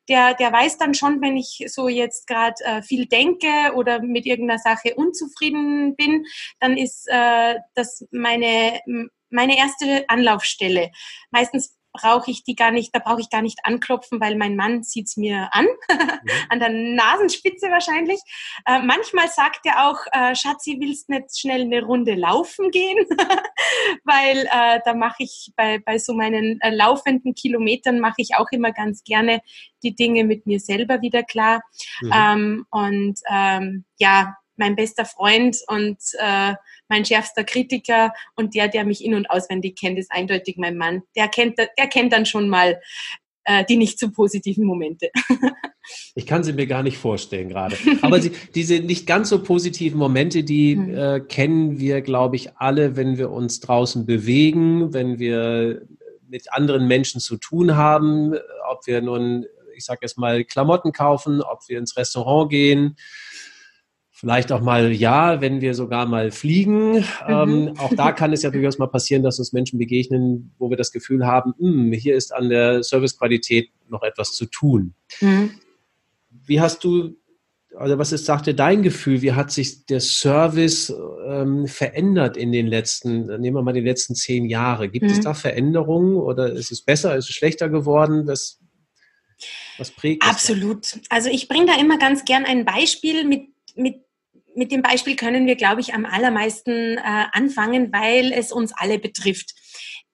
der, der weiß dann schon, wenn ich so jetzt gerade äh, viel denke oder mit irgendeiner Sache unzufrieden bin, dann ist äh, das meine meine erste Anlaufstelle. Meistens brauche ich die gar nicht, da brauche ich gar nicht anklopfen, weil mein Mann sieht es mir an, mhm. [laughs] an der Nasenspitze wahrscheinlich. Äh, manchmal sagt er auch, äh, Schatzi, willst nicht schnell eine Runde laufen gehen? [laughs] weil äh, da mache ich bei, bei so meinen äh, laufenden Kilometern mache ich auch immer ganz gerne die Dinge mit mir selber wieder klar. Mhm. Ähm, und ähm, ja, mein bester Freund und äh, mein schärfster Kritiker und der, der mich in- und auswendig kennt, ist eindeutig mein Mann. Der kennt, der kennt dann schon mal äh, die nicht so positiven Momente. [laughs] Ich kann sie mir gar nicht vorstellen gerade. [laughs] Aber sie, diese nicht ganz so positiven Momente, die mhm. äh, kennen wir, glaube ich, alle, wenn wir uns draußen bewegen, wenn wir mit anderen Menschen zu tun haben, ob wir nun, ich sage jetzt mal, Klamotten kaufen, ob wir ins Restaurant gehen, Vielleicht auch mal ja, wenn wir sogar mal fliegen. Mhm. Ähm, auch da kann es ja durchaus mal passieren, dass uns Menschen begegnen, wo wir das Gefühl haben, hm, hier ist an der Servicequalität noch etwas zu tun. Mhm. Wie hast du, also was ist, sagte dein Gefühl, wie hat sich der Service ähm, verändert in den letzten, nehmen wir mal die letzten zehn Jahre? Gibt mhm. es da Veränderungen oder ist es besser, ist es schlechter geworden? Das, was prägt Absolut. Also ich bringe da immer ganz gern ein Beispiel mit, mit mit dem Beispiel können wir, glaube ich, am allermeisten äh, anfangen, weil es uns alle betrifft.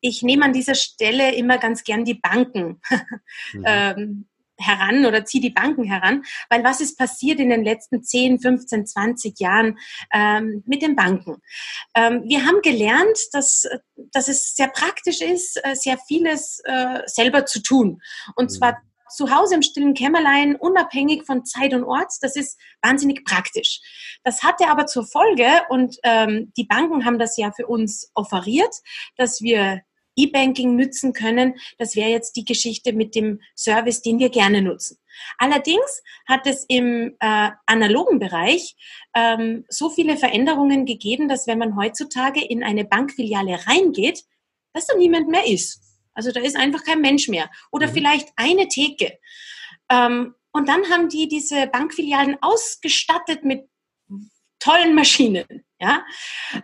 Ich nehme an dieser Stelle immer ganz gern die Banken [laughs] mhm. ähm, heran oder ziehe die Banken heran, weil was ist passiert in den letzten 10, 15, 20 Jahren ähm, mit den Banken? Ähm, wir haben gelernt, dass, dass es sehr praktisch ist, äh, sehr vieles äh, selber zu tun. Und mhm. zwar zu Hause im stillen Kämmerlein, unabhängig von Zeit und Ort. Das ist wahnsinnig praktisch. Das hatte aber zur Folge, und ähm, die Banken haben das ja für uns offeriert, dass wir E-Banking nützen können. Das wäre jetzt die Geschichte mit dem Service, den wir gerne nutzen. Allerdings hat es im äh, analogen Bereich ähm, so viele Veränderungen gegeben, dass wenn man heutzutage in eine Bankfiliale reingeht, dass da niemand mehr ist. Also da ist einfach kein Mensch mehr. Oder mhm. vielleicht eine Theke. Ähm, und dann haben die diese Bankfilialen ausgestattet mit tollen Maschinen. Ja?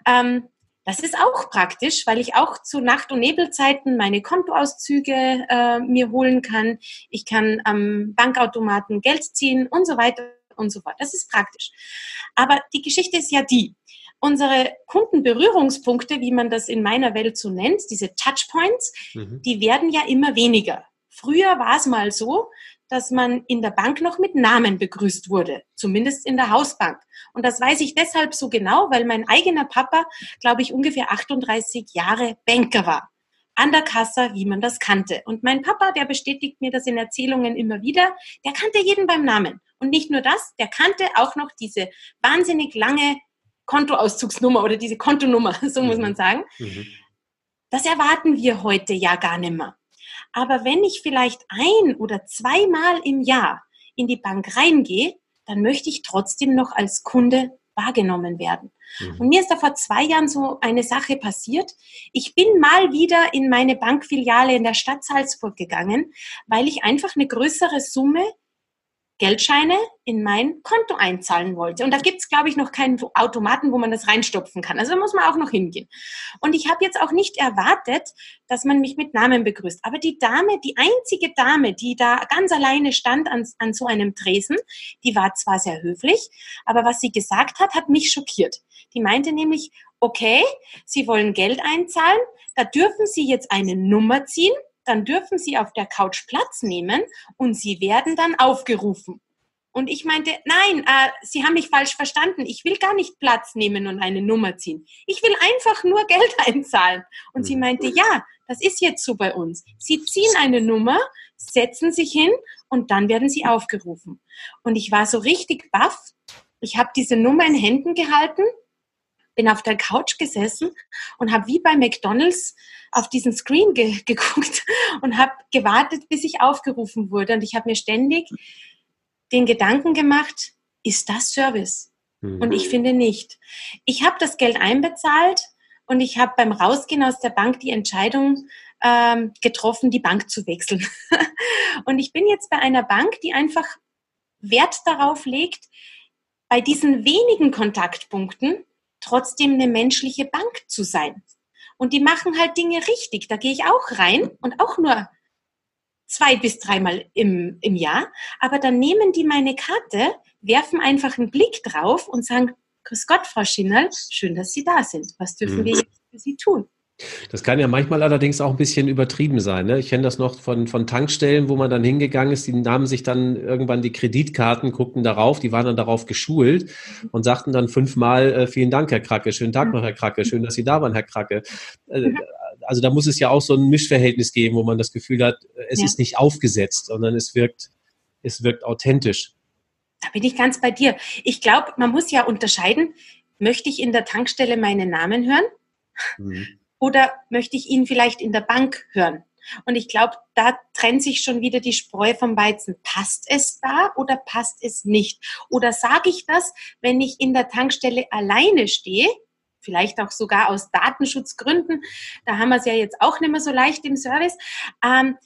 Ähm, das ist auch praktisch, weil ich auch zu Nacht- und Nebelzeiten meine Kontoauszüge äh, mir holen kann. Ich kann am Bankautomaten Geld ziehen und so weiter und so fort. Das ist praktisch. Aber die Geschichte ist ja die, unsere Kundenberührungspunkte, wie man das in meiner Welt so nennt, diese Touchpoints, mhm. die werden ja immer weniger. Früher war es mal so, dass man in der Bank noch mit Namen begrüßt wurde, zumindest in der Hausbank. Und das weiß ich deshalb so genau, weil mein eigener Papa, glaube ich, ungefähr 38 Jahre Banker war. An der Kasse, wie man das kannte. Und mein Papa, der bestätigt mir das in Erzählungen immer wieder, der kannte jeden beim Namen. Und nicht nur das, der kannte auch noch diese wahnsinnig lange Kontoauszugsnummer oder diese Kontonummer, [laughs] so muss man mhm. sagen. Mhm. Das erwarten wir heute ja gar nicht mehr. Aber wenn ich vielleicht ein oder zweimal im Jahr in die Bank reingehe, dann möchte ich trotzdem noch als Kunde wahrgenommen werden. Mhm. Und mir ist da vor zwei Jahren so eine Sache passiert. Ich bin mal wieder in meine Bankfiliale in der Stadt Salzburg gegangen, weil ich einfach eine größere Summe Geldscheine in mein Konto einzahlen wollte. Und da gibt's glaube ich, noch keinen Automaten, wo man das reinstopfen kann. Also da muss man auch noch hingehen. Und ich habe jetzt auch nicht erwartet, dass man mich mit Namen begrüßt. Aber die Dame, die einzige Dame, die da ganz alleine stand an, an so einem Tresen, die war zwar sehr höflich, aber was sie gesagt hat, hat mich schockiert. Die meinte nämlich, okay, Sie wollen Geld einzahlen, da dürfen Sie jetzt eine Nummer ziehen dann dürfen Sie auf der Couch Platz nehmen und Sie werden dann aufgerufen. Und ich meinte, nein, äh, Sie haben mich falsch verstanden. Ich will gar nicht Platz nehmen und eine Nummer ziehen. Ich will einfach nur [laughs] Geld einzahlen. Und sie meinte, ja, das ist jetzt so bei uns. Sie ziehen eine Nummer, setzen sich hin und dann werden Sie aufgerufen. Und ich war so richtig baff. Ich habe diese Nummer in Händen gehalten bin auf der Couch gesessen und habe wie bei McDonald's auf diesen Screen ge [laughs] geguckt und habe gewartet, bis ich aufgerufen wurde. Und ich habe mir ständig den Gedanken gemacht, ist das Service? Mhm. Und ich finde nicht. Ich habe das Geld einbezahlt und ich habe beim Rausgehen aus der Bank die Entscheidung ähm, getroffen, die Bank zu wechseln. [laughs] und ich bin jetzt bei einer Bank, die einfach Wert darauf legt, bei diesen wenigen Kontaktpunkten trotzdem eine menschliche Bank zu sein. Und die machen halt Dinge richtig. Da gehe ich auch rein und auch nur zwei bis dreimal im, im Jahr. Aber dann nehmen die meine Karte, werfen einfach einen Blick drauf und sagen, Grüß Gott, Frau Schinnel, schön, dass Sie da sind. Was dürfen mhm. wir jetzt für Sie tun? Das kann ja manchmal allerdings auch ein bisschen übertrieben sein. Ne? Ich kenne das noch von, von Tankstellen, wo man dann hingegangen ist, die nahmen sich dann irgendwann die Kreditkarten, guckten darauf, die waren dann darauf geschult und sagten dann fünfmal, äh, vielen Dank, Herr Kracke, schönen Tag noch, Herr Kracke, schön, dass Sie da waren, Herr Kracke. Äh, also da muss es ja auch so ein Mischverhältnis geben, wo man das Gefühl hat, es ja. ist nicht aufgesetzt, sondern es wirkt, es wirkt authentisch. Da bin ich ganz bei dir. Ich glaube, man muss ja unterscheiden, möchte ich in der Tankstelle meinen Namen hören? Mhm oder möchte ich ihn vielleicht in der Bank hören? Und ich glaube, da trennt sich schon wieder die Spreu vom Weizen. Passt es da oder passt es nicht? Oder sage ich das, wenn ich in der Tankstelle alleine stehe, vielleicht auch sogar aus Datenschutzgründen, da haben wir es ja jetzt auch nicht mehr so leicht im Service. Ähm,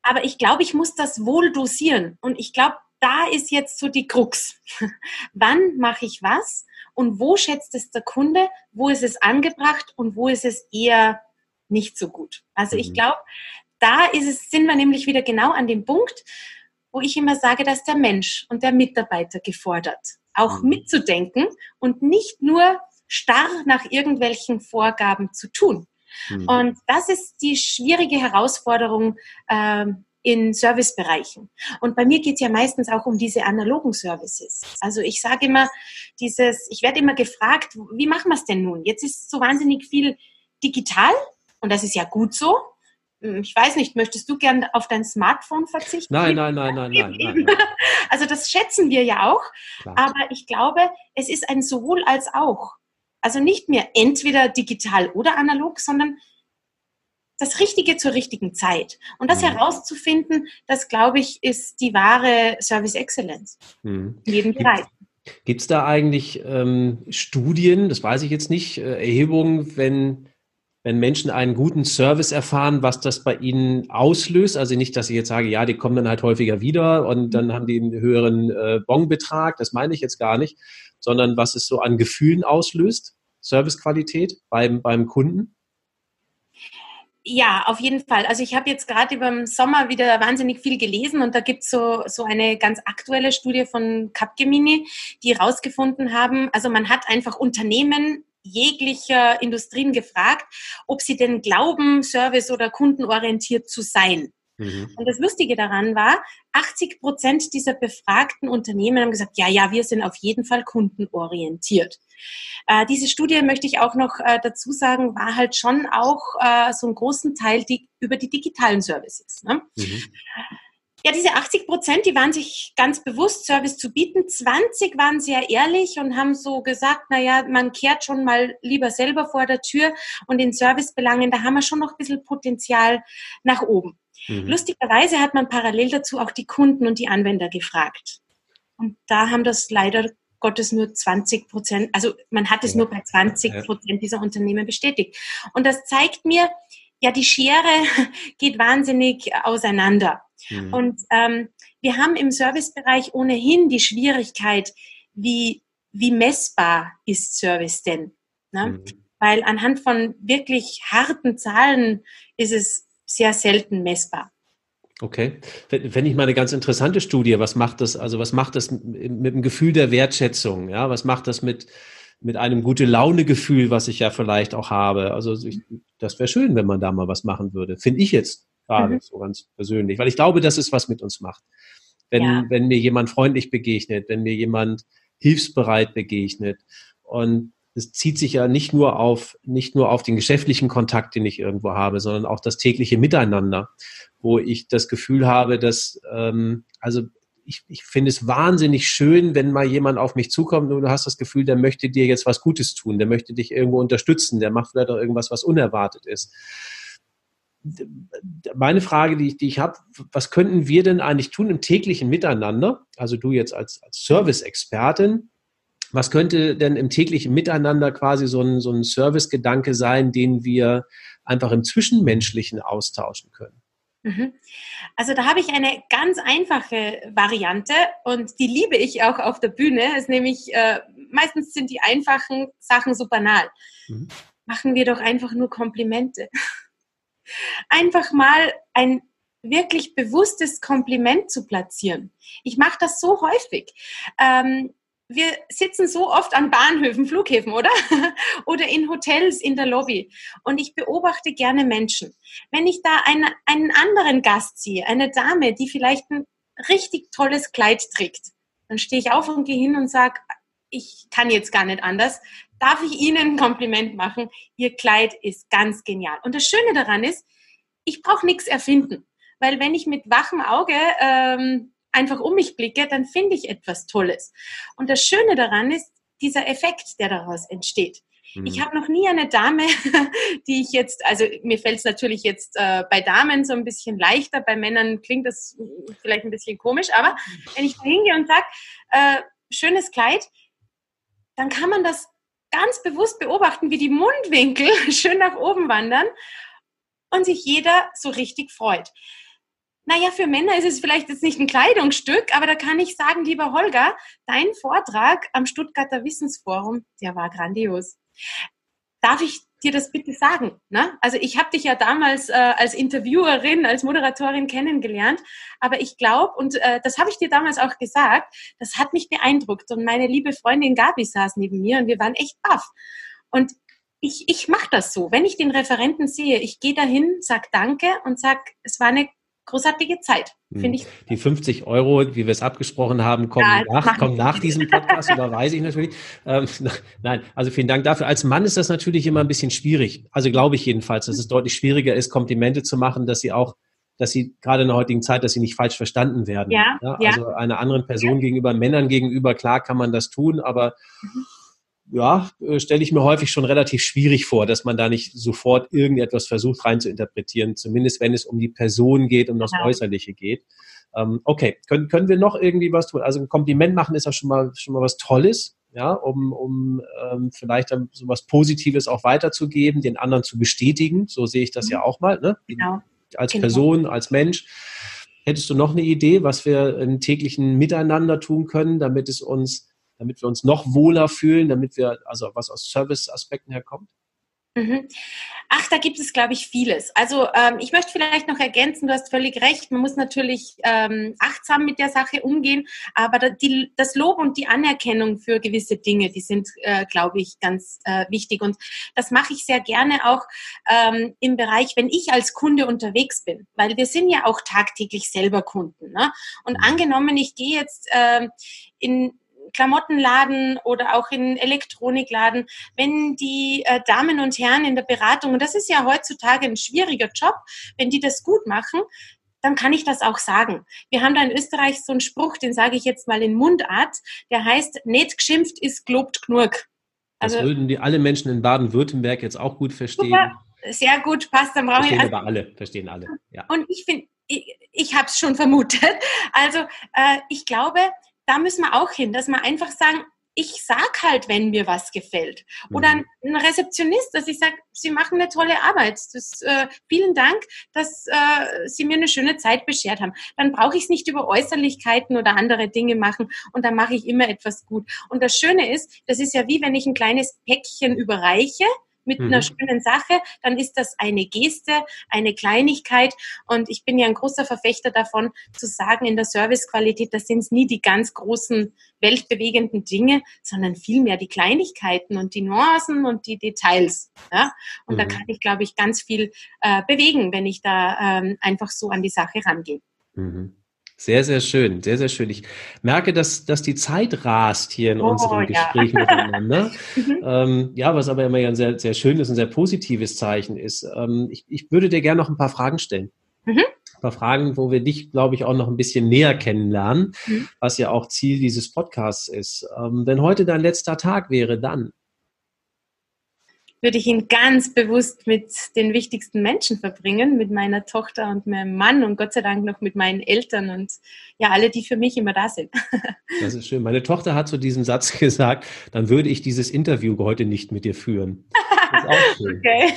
aber ich glaube, ich muss das wohl dosieren. Und ich glaube, da ist jetzt so die Krux. [laughs] Wann mache ich was und wo schätzt es der Kunde, wo ist es angebracht und wo ist es eher nicht so gut. Also ich mhm. glaube, da ist es, sind wir nämlich wieder genau an dem Punkt, wo ich immer sage, dass der Mensch und der Mitarbeiter gefordert, auch mhm. mitzudenken und nicht nur starr nach irgendwelchen Vorgaben zu tun. Mhm. Und das ist die schwierige Herausforderung, ähm, in Servicebereichen. Und bei mir geht es ja meistens auch um diese analogen Services. Also ich sage immer, dieses, ich werde immer gefragt, wie machen wir es denn nun? Jetzt ist so wahnsinnig viel digital und das ist ja gut so. Hm, ich weiß nicht, möchtest du gern auf dein Smartphone verzichten? Nein, nein, nein, nein, nein. nein, nein. [laughs] Also das schätzen wir ja auch. Klar. Aber ich glaube, es ist ein sowohl als auch. Also nicht mehr entweder digital oder analog, sondern das Richtige zur richtigen Zeit. Und das mhm. herauszufinden, das glaube ich, ist die wahre Service Excellence mhm. in jedem Bereich. Gibt es da eigentlich ähm, Studien, das weiß ich jetzt nicht, äh, Erhebungen, wenn, wenn Menschen einen guten Service erfahren, was das bei ihnen auslöst? Also nicht, dass ich jetzt sage, ja, die kommen dann halt häufiger wieder und dann mhm. haben die einen höheren äh, Bonbetrag, das meine ich jetzt gar nicht, sondern was es so an Gefühlen auslöst, Servicequalität beim, beim Kunden? Ja, auf jeden Fall. Also ich habe jetzt gerade über den Sommer wieder wahnsinnig viel gelesen und da gibt's so, so eine ganz aktuelle Studie von Capgemini, die herausgefunden haben, also man hat einfach Unternehmen jeglicher Industrien gefragt, ob sie denn glauben, service- oder kundenorientiert zu sein. Mhm. Und das Lustige daran war, 80 Prozent dieser befragten Unternehmen haben gesagt, ja, ja, wir sind auf jeden Fall kundenorientiert. Äh, diese Studie möchte ich auch noch äh, dazu sagen, war halt schon auch äh, so einen großen Teil die, über die digitalen Services. Ne? Mhm. Ja, diese 80 Prozent, die waren sich ganz bewusst, Service zu bieten. 20 waren sehr ehrlich und haben so gesagt, na ja, man kehrt schon mal lieber selber vor der Tür und in Servicebelangen, da haben wir schon noch ein bisschen Potenzial nach oben. Mhm. Lustigerweise hat man parallel dazu auch die Kunden und die Anwender gefragt. Und da haben das leider Gottes nur 20 Prozent, also man hat es ja. nur bei 20 Prozent dieser Unternehmen bestätigt. Und das zeigt mir, ja, die Schere [laughs] geht wahnsinnig auseinander. Mhm. Und ähm, wir haben im Servicebereich ohnehin die Schwierigkeit, wie, wie messbar ist Service denn? Ne? Mhm. Weil anhand von wirklich harten Zahlen ist es sehr selten messbar. Okay. Wenn ich mal eine ganz interessante Studie, was macht das, also was macht das mit dem Gefühl der Wertschätzung? Ja, was macht das mit, mit einem gute Laune-Gefühl, was ich ja vielleicht auch habe? Also ich, das wäre schön, wenn man da mal was machen würde. Finde ich jetzt gerade mhm. so ganz persönlich, weil ich glaube, dass es was mit uns macht. Wenn, ja. wenn mir jemand freundlich begegnet, wenn mir jemand hilfsbereit begegnet und es zieht sich ja nicht nur auf, nicht nur auf den geschäftlichen Kontakt, den ich irgendwo habe, sondern auch das tägliche Miteinander, wo ich das Gefühl habe, dass, ähm, also ich, ich finde es wahnsinnig schön, wenn mal jemand auf mich zukommt und du hast das Gefühl, der möchte dir jetzt was Gutes tun, der möchte dich irgendwo unterstützen, der macht vielleicht auch irgendwas, was unerwartet ist. meine Frage, die ich, die ich habe, was könnten wir denn eigentlich tun im täglichen Miteinander? Also du jetzt als, als Service-Expertin, was könnte denn im täglichen Miteinander quasi so ein, so ein Service-Gedanke sein, den wir einfach im Zwischenmenschlichen austauschen können? Mhm. Also da habe ich eine ganz einfache Variante und die liebe ich auch auf der Bühne. ist nämlich, äh, meistens sind die einfachen Sachen so banal. Mhm. Machen wir doch einfach nur Komplimente. [laughs] Einfach mal ein wirklich bewusstes Kompliment zu platzieren. Ich mache das so häufig. Ähm, wir sitzen so oft an Bahnhöfen, Flughäfen, oder? [laughs] oder in Hotels in der Lobby. Und ich beobachte gerne Menschen. Wenn ich da einen, einen anderen Gast sehe, eine Dame, die vielleicht ein richtig tolles Kleid trägt, dann stehe ich auf und gehe hin und sage, ich kann jetzt gar nicht anders. Darf ich Ihnen ein Kompliment machen? Ihr Kleid ist ganz genial. Und das Schöne daran ist, ich brauche nichts erfinden. Weil wenn ich mit wachem Auge ähm, einfach um mich blicke, dann finde ich etwas Tolles. Und das Schöne daran ist dieser Effekt, der daraus entsteht. Mhm. Ich habe noch nie eine Dame, [laughs] die ich jetzt, also mir fällt es natürlich jetzt äh, bei Damen so ein bisschen leichter, bei Männern klingt das vielleicht ein bisschen komisch, aber wenn ich da hingehe und sage, äh, schönes Kleid, dann kann man das ganz bewusst beobachten, wie die Mundwinkel [laughs] schön nach oben wandern und sich jeder so richtig freut. Naja, für Männer ist es vielleicht jetzt nicht ein Kleidungsstück, aber da kann ich sagen, lieber Holger, dein Vortrag am Stuttgarter Wissensforum, der war grandios. Darf ich dir das bitte sagen? Ne? Also ich habe dich ja damals äh, als Interviewerin, als Moderatorin kennengelernt, aber ich glaube, und äh, das habe ich dir damals auch gesagt, das hat mich beeindruckt. Und meine liebe Freundin Gabi saß neben mir und wir waren echt baff. Und ich, ich mache das so. Wenn ich den Referenten sehe, ich gehe dahin, sag Danke und sag, es war eine großartige Zeit, hm. finde ich. Die 50 Euro, wie wir es abgesprochen haben, kommen ja, nach, kommen nach diesem Podcast, [laughs] überweise ich natürlich. Ähm, [laughs] nein, also vielen Dank dafür. Als Mann ist das natürlich immer ein bisschen schwierig. Also glaube ich jedenfalls, dass es deutlich schwieriger ist, Komplimente zu machen, dass sie auch dass sie gerade in der heutigen Zeit, dass sie nicht falsch verstanden werden. Ja, ja also einer anderen Person ja. gegenüber, Männern gegenüber, klar kann man das tun, aber mhm ja, äh, stelle ich mir häufig schon relativ schwierig vor, dass man da nicht sofort irgendetwas versucht rein zu interpretieren, zumindest wenn es um die Person geht, um das genau. Äußerliche geht. Ähm, okay, können, können wir noch irgendwie was tun? Also ein Kompliment machen ist ja schon mal, schon mal was Tolles, ja, um, um ähm, vielleicht dann so was Positives auch weiterzugeben, den anderen zu bestätigen. So sehe ich das mhm. ja auch mal, ne? Genau. Als genau. Person, als Mensch. Hättest du noch eine Idee, was wir im täglichen Miteinander tun können, damit es uns damit wir uns noch wohler fühlen, damit wir, also was aus Service-Aspekten herkommt? Mhm. Ach, da gibt es, glaube ich, vieles. Also ähm, ich möchte vielleicht noch ergänzen, du hast völlig recht, man muss natürlich ähm, achtsam mit der Sache umgehen, aber da, die, das Lob und die Anerkennung für gewisse Dinge, die sind, äh, glaube ich, ganz äh, wichtig. Und das mache ich sehr gerne auch ähm, im Bereich, wenn ich als Kunde unterwegs bin, weil wir sind ja auch tagtäglich selber Kunden. Ne? Und mhm. angenommen, ich gehe jetzt äh, in Klamottenladen oder auch in Elektronikladen, wenn die äh, Damen und Herren in der Beratung, und das ist ja heutzutage ein schwieriger Job, wenn die das gut machen, dann kann ich das auch sagen. Wir haben da in Österreich so einen Spruch, den sage ich jetzt mal in Mundart, der heißt, nicht geschimpft ist gelobt genug. Also, das würden die alle Menschen in Baden-Württemberg jetzt auch gut verstehen. Super, sehr gut, passt. Dann brauche verstehen ich, also, aber alle, verstehen alle. Ja. Und ich finde, ich, ich habe es schon vermutet. [laughs] Also äh, ich glaube, da müssen wir auch hin, dass wir einfach sagen, ich sag halt, wenn mir was gefällt. Oder mhm. ein Rezeptionist, dass ich sage, Sie machen eine tolle Arbeit. Das, äh, vielen Dank, dass äh, Sie mir eine schöne Zeit beschert haben. Dann brauche ich es nicht über Äußerlichkeiten oder andere Dinge machen und dann mache ich immer etwas gut. Und das Schöne ist, das ist ja wie wenn ich ein kleines Päckchen überreiche mit mhm. einer schönen Sache, dann ist das eine Geste, eine Kleinigkeit. Und ich bin ja ein großer Verfechter davon, zu sagen, in der Servicequalität, das sind es nie die ganz großen weltbewegenden Dinge, sondern vielmehr die Kleinigkeiten und die Nuancen und die Details. Ja? Und mhm. da kann ich, glaube ich, ganz viel äh, bewegen, wenn ich da ähm, einfach so an die Sache rangehe. Mhm. Sehr, sehr schön, sehr, sehr schön. Ich merke, dass, dass die Zeit rast hier in oh, unserem Gespräch ja. miteinander. [laughs] mhm. ähm, ja, was aber immer ein sehr, sehr schönes und sehr positives Zeichen ist. Ähm, ich, ich würde dir gerne noch ein paar Fragen stellen. Mhm. Ein paar Fragen, wo wir dich, glaube ich, auch noch ein bisschen näher kennenlernen, mhm. was ja auch Ziel dieses Podcasts ist. Ähm, wenn heute dein letzter Tag wäre, dann? Würde ich ihn ganz bewusst mit den wichtigsten Menschen verbringen, mit meiner Tochter und meinem Mann und Gott sei Dank noch mit meinen Eltern und ja, alle, die für mich immer da sind. [laughs] Das ist schön. Meine Tochter hat zu diesem Satz [laughs] gesagt, dann würde ich dieses Interview heute nicht mit dir führen. Das ist auch schön. [laughs] Okay.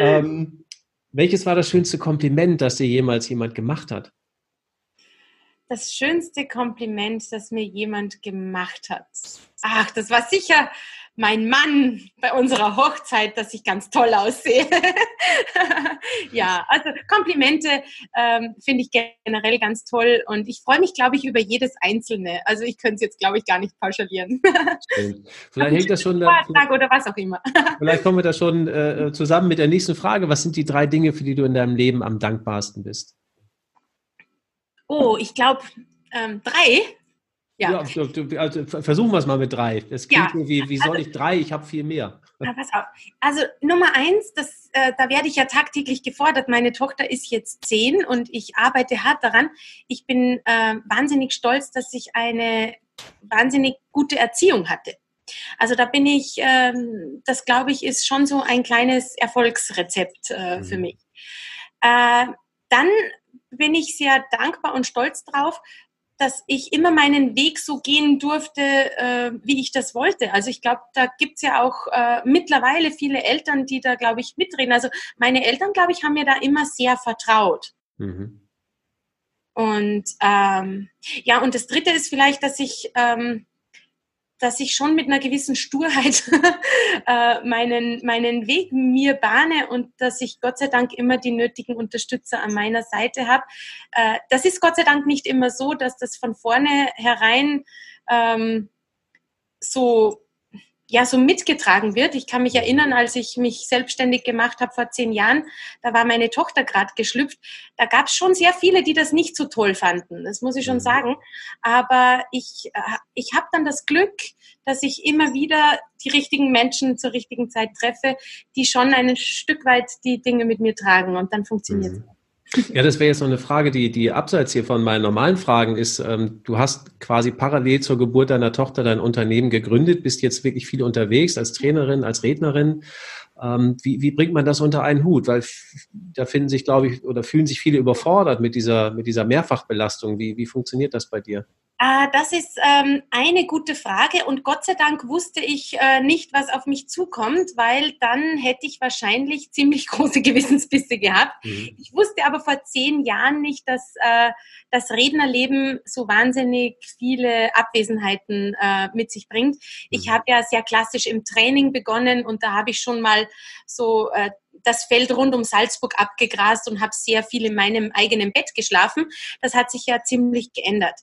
Ähm, welches war das schönste Kompliment, das dir jemals jemand gemacht hat? Das schönste Kompliment, das mir jemand gemacht hat. Ach, das war sicher mein Mann bei unserer Hochzeit, dass ich ganz toll aussehe. [laughs] ja, also Komplimente ähm, finde ich generell ganz toll und ich freue mich, glaube ich, über jedes einzelne. Also ich könnte es jetzt, glaube ich, gar nicht pauschalieren. [laughs] vielleicht hängt das schon da, oder was auch immer. [laughs] vielleicht kommen wir da schon äh, zusammen mit der nächsten Frage. Was sind die drei Dinge, für die du in deinem Leben am dankbarsten bist? Oh, ich glaube ähm, drei. Ja. ja also versuchen wir es mal mit drei. Das klingt ja. wie, wie soll also, ich drei? Ich habe viel mehr. Na, pass auf. Also Nummer eins, das, äh, da werde ich ja tagtäglich gefordert. Meine Tochter ist jetzt zehn und ich arbeite hart daran. Ich bin äh, wahnsinnig stolz, dass ich eine wahnsinnig gute Erziehung hatte. Also da bin ich, ähm, das glaube ich, ist schon so ein kleines Erfolgsrezept äh, mhm. für mich. Äh, dann bin ich sehr dankbar und stolz drauf, dass ich immer meinen Weg so gehen durfte, äh, wie ich das wollte. Also ich glaube, da gibt es ja auch äh, mittlerweile viele Eltern, die da, glaube ich, mitreden. Also meine Eltern, glaube ich, haben mir da immer sehr vertraut. Mhm. Und ähm, ja, und das Dritte ist vielleicht, dass ich ähm, dass ich schon mit einer gewissen Sturheit [laughs] äh, meinen, meinen Weg mir bahne und dass ich Gott sei Dank immer die nötigen Unterstützer an meiner Seite habe. Äh, das ist Gott sei Dank nicht immer so, dass das von vorne herein ähm, so ja so mitgetragen wird. Ich kann mich erinnern, als ich mich selbstständig gemacht habe vor zehn Jahren, da war meine Tochter gerade geschlüpft. Da gab es schon sehr viele, die das nicht so toll fanden. Das muss ich schon mhm. sagen. Aber ich, äh, ich habe dann das Glück, dass ich immer wieder die richtigen Menschen zur richtigen Zeit treffe, die schon ein Stück weit die Dinge mit mir tragen und dann funktioniert es. Mhm. Ja, das wäre jetzt noch eine Frage, die, die abseits hier von meinen normalen Fragen ist. Ähm, du hast quasi parallel zur Geburt deiner Tochter dein Unternehmen gegründet, bist jetzt wirklich viel unterwegs als Trainerin, als Rednerin. Ähm, wie, wie bringt man das unter einen Hut? Weil da finden sich, glaube ich, oder fühlen sich viele überfordert mit dieser, mit dieser Mehrfachbelastung. Wie, wie funktioniert das bei dir? Äh, das ist ähm, eine gute Frage und Gott sei Dank wusste ich äh, nicht, was auf mich zukommt, weil dann hätte ich wahrscheinlich [laughs] ziemlich große Gewissensbisse gehabt. Mhm. Ich wusste aber vor zehn Jahren nicht, dass äh, das Rednerleben so wahnsinnig viele Abwesenheiten äh, mit sich bringt. Ich mhm. habe ja sehr klassisch im Training begonnen und da habe ich schon mal so äh, das Feld rund um Salzburg abgegrast und habe sehr viel in meinem eigenen Bett geschlafen. Das hat sich ja ziemlich geändert.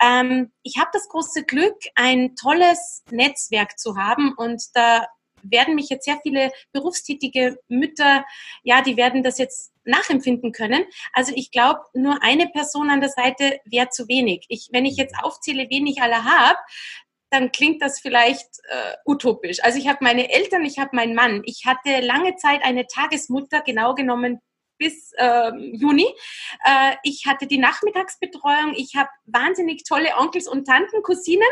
Ähm, ich habe das große Glück, ein tolles Netzwerk zu haben und da werden mich jetzt sehr viele berufstätige Mütter, ja, die werden das jetzt nachempfinden können. Also ich glaube, nur eine Person an der Seite wäre zu wenig. Ich, wenn ich jetzt aufzähle, wen ich alle habe, dann klingt das vielleicht äh, utopisch. Also ich habe meine Eltern, ich habe meinen Mann. Ich hatte lange Zeit eine Tagesmutter, genau genommen bis äh, Juni. Äh, ich hatte die Nachmittagsbetreuung. Ich habe wahnsinnig tolle Onkels und Tanten, Cousinen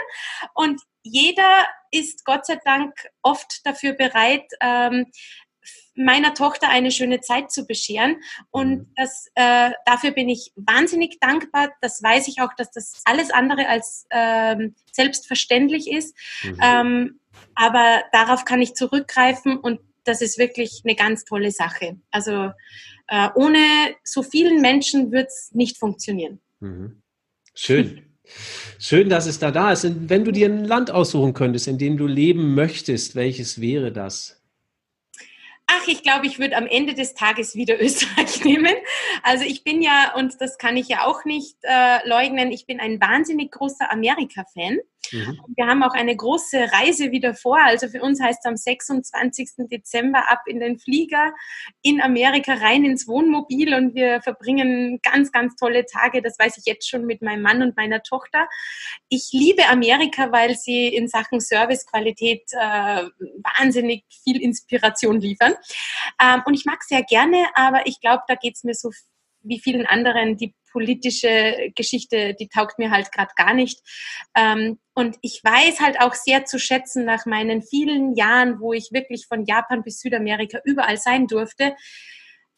und jeder ist Gott sei Dank oft dafür bereit, ähm, meiner Tochter eine schöne Zeit zu bescheren. Und mhm. das, äh, dafür bin ich wahnsinnig dankbar. Das weiß ich auch, dass das alles andere als ähm, selbstverständlich ist. Mhm. Ähm, aber darauf kann ich zurückgreifen und das ist wirklich eine ganz tolle Sache. Also äh, ohne so vielen Menschen wird es nicht funktionieren. Mhm. Schön. [laughs] Schön, dass es da da ist. wenn du dir ein Land aussuchen könntest, in dem du leben möchtest, welches wäre das? Ach, ich glaube, ich würde am Ende des Tages wieder [laughs] Österreich nehmen. Also ich bin ja, und das kann ich ja auch nicht äh, leugnen, ich bin ein wahnsinnig großer Amerika-Fan. Mhm. Wir haben auch eine große Reise wieder vor. Also für uns heißt es am 26. Dezember ab in den Flieger in Amerika rein ins Wohnmobil und wir verbringen ganz, ganz tolle Tage. Das weiß ich jetzt schon mit meinem Mann und meiner Tochter. Ich liebe Amerika, weil sie in Sachen Servicequalität äh, wahnsinnig viel Inspiration liefern. Ähm, und ich mag sehr gerne, aber ich glaube, da geht es mir so wie vielen anderen die politische Geschichte, die taugt mir halt gerade gar nicht. Ähm, und ich weiß halt auch sehr zu schätzen nach meinen vielen Jahren, wo ich wirklich von Japan bis Südamerika überall sein durfte,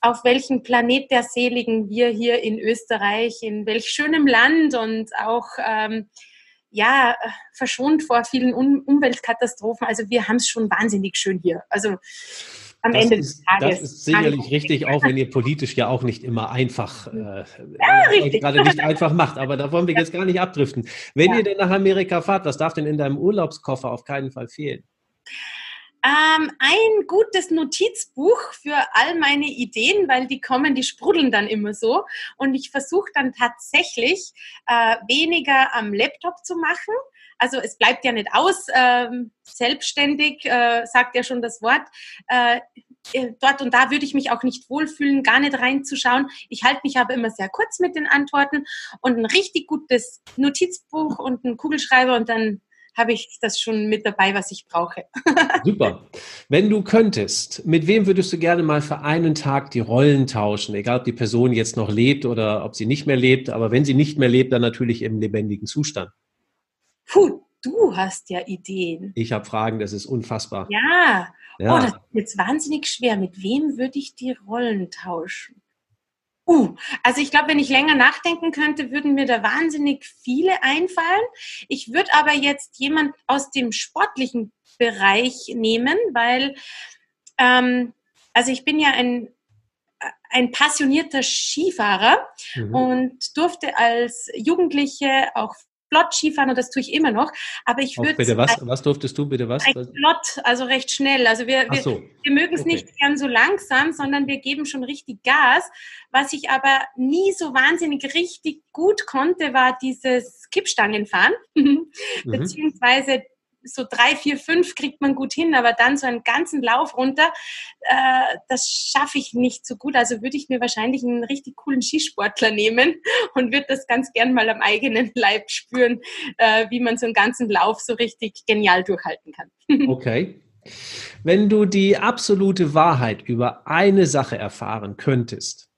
auf welchem Planet der Seligen wir hier in Österreich, in welch schönem Land und auch ähm, ja verschont vor vielen um Umweltkatastrophen. Also wir haben es schon wahnsinnig schön hier. Also am das Ende ist, des Tages. Das ist sicherlich richtig, auch wenn ihr politisch ja auch nicht immer einfach, äh, ja, gerade nicht einfach macht. Aber da wollen wir [laughs] jetzt gar nicht abdriften. Wenn ja. ihr denn nach Amerika fahrt, was darf denn in deinem Urlaubskoffer auf keinen Fall fehlen? Ähm, ein gutes Notizbuch für all meine Ideen, weil die kommen, die sprudeln dann immer so. Und ich versuche dann tatsächlich äh, weniger am Laptop zu machen. Also es bleibt ja nicht aus. Ähm, selbstständig äh, sagt ja schon das Wort. Äh, äh, dort und da würde ich mich auch nicht wohlfühlen, gar nicht reinzuschauen. Ich halte mich aber immer sehr kurz mit den Antworten und ein richtig gutes Notizbuch und einen Kugelschreiber und dann habe ich das schon mit dabei, was ich brauche. [laughs] Super. Wenn du könntest, mit wem würdest du gerne mal für einen Tag die Rollen tauschen? Egal, ob die Person jetzt noch lebt oder ob sie nicht mehr lebt, aber wenn sie nicht mehr lebt, dann natürlich im lebendigen Zustand. Puh, du hast ja Ideen. Ich habe Fragen, das ist unfassbar. Ja. ja. Oh, das ist jetzt wahnsinnig schwer. Mit wem würde ich die Rollen tauschen? Uh, also ich glaube, wenn ich länger nachdenken könnte, würden mir da wahnsinnig viele einfallen. Ich würde aber jetzt jemand aus dem sportlichen Bereich nehmen, weil, ähm, also ich bin ja ein, ein passionierter Skifahrer mhm. und durfte als Jugendliche auch flott Skifahren und das tue ich immer noch. Aber ich würde. Bitte was? Was durftest du bitte was? Flott, also recht schnell. Also wir, wir, so. wir mögen es okay. nicht gern so langsam, sondern wir geben schon richtig Gas. Was ich aber nie so wahnsinnig richtig gut konnte, war dieses Kippstangenfahren. [laughs] mhm. Beziehungsweise so drei, vier, fünf kriegt man gut hin, aber dann so einen ganzen Lauf runter, äh, das schaffe ich nicht so gut. Also würde ich mir wahrscheinlich einen richtig coolen Skisportler nehmen [laughs] und würde das ganz gern mal am eigenen [laughs] Leib spüren, äh, wie man so einen ganzen Lauf so richtig genial durchhalten kann. [laughs] Okay. Wenn du die absolute Wahrheit über eine Sache erfahren könntest,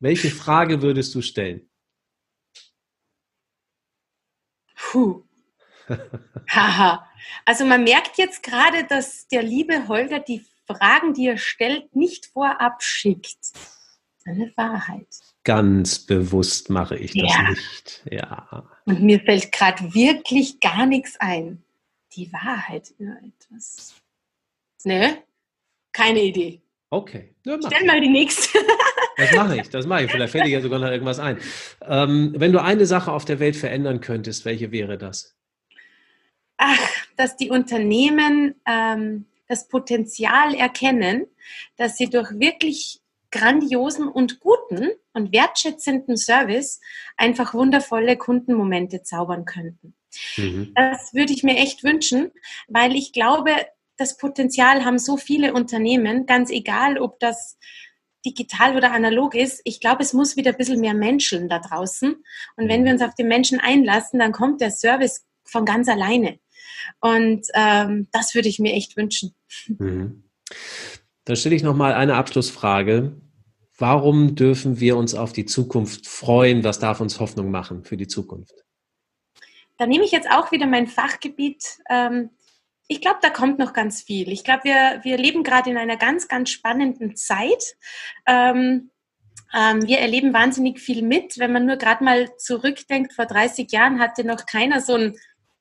welche Frage würdest du stellen? Puh. Haha. Also man merkt jetzt gerade, dass der liebe Holger die Fragen, die er stellt, nicht vorab schickt. Eine Wahrheit. Ganz bewusst mache ich das ja. nicht. Ja. Und mir fällt gerade wirklich gar nichts ein. Die Wahrheit über etwas. Ne? Keine Idee. Okay. Ja, Stell mal die nächste. [laughs] Das mache ich, das mache ich. Vielleicht fällt dir ja sogar noch irgendwas ein. Ähm, wenn du eine Sache auf der Welt verändern könntest, welche wäre das? ach, dass die Unternehmen ähm, das Potenzial erkennen, dass sie durch wirklich grandiosen und guten und wertschätzenden Service einfach wundervolle Kundenmomente zaubern könnten. Mhm. Das würde ich mir echt wünschen, weil ich glaube, das Potenzial haben so viele Unternehmen, ganz egal, ob das digital oder analog ist. Ich glaube, es muss wieder ein bisschen mehr Menschen da draußen. Und wenn wir uns auf die Menschen einlassen, dann kommt der Service von ganz alleine. Und ähm, das würde ich mir echt wünschen. Mhm. Dann stelle ich noch mal eine Abschlussfrage. Warum dürfen wir uns auf die Zukunft freuen? Was darf uns Hoffnung machen für die Zukunft? Da nehme ich jetzt auch wieder mein Fachgebiet. Ähm, ich glaube, da kommt noch ganz viel. Ich glaube, wir, wir leben gerade in einer ganz, ganz spannenden Zeit. Ähm, ähm, wir erleben wahnsinnig viel mit. Wenn man nur gerade mal zurückdenkt, vor 30 Jahren hatte noch keiner so ein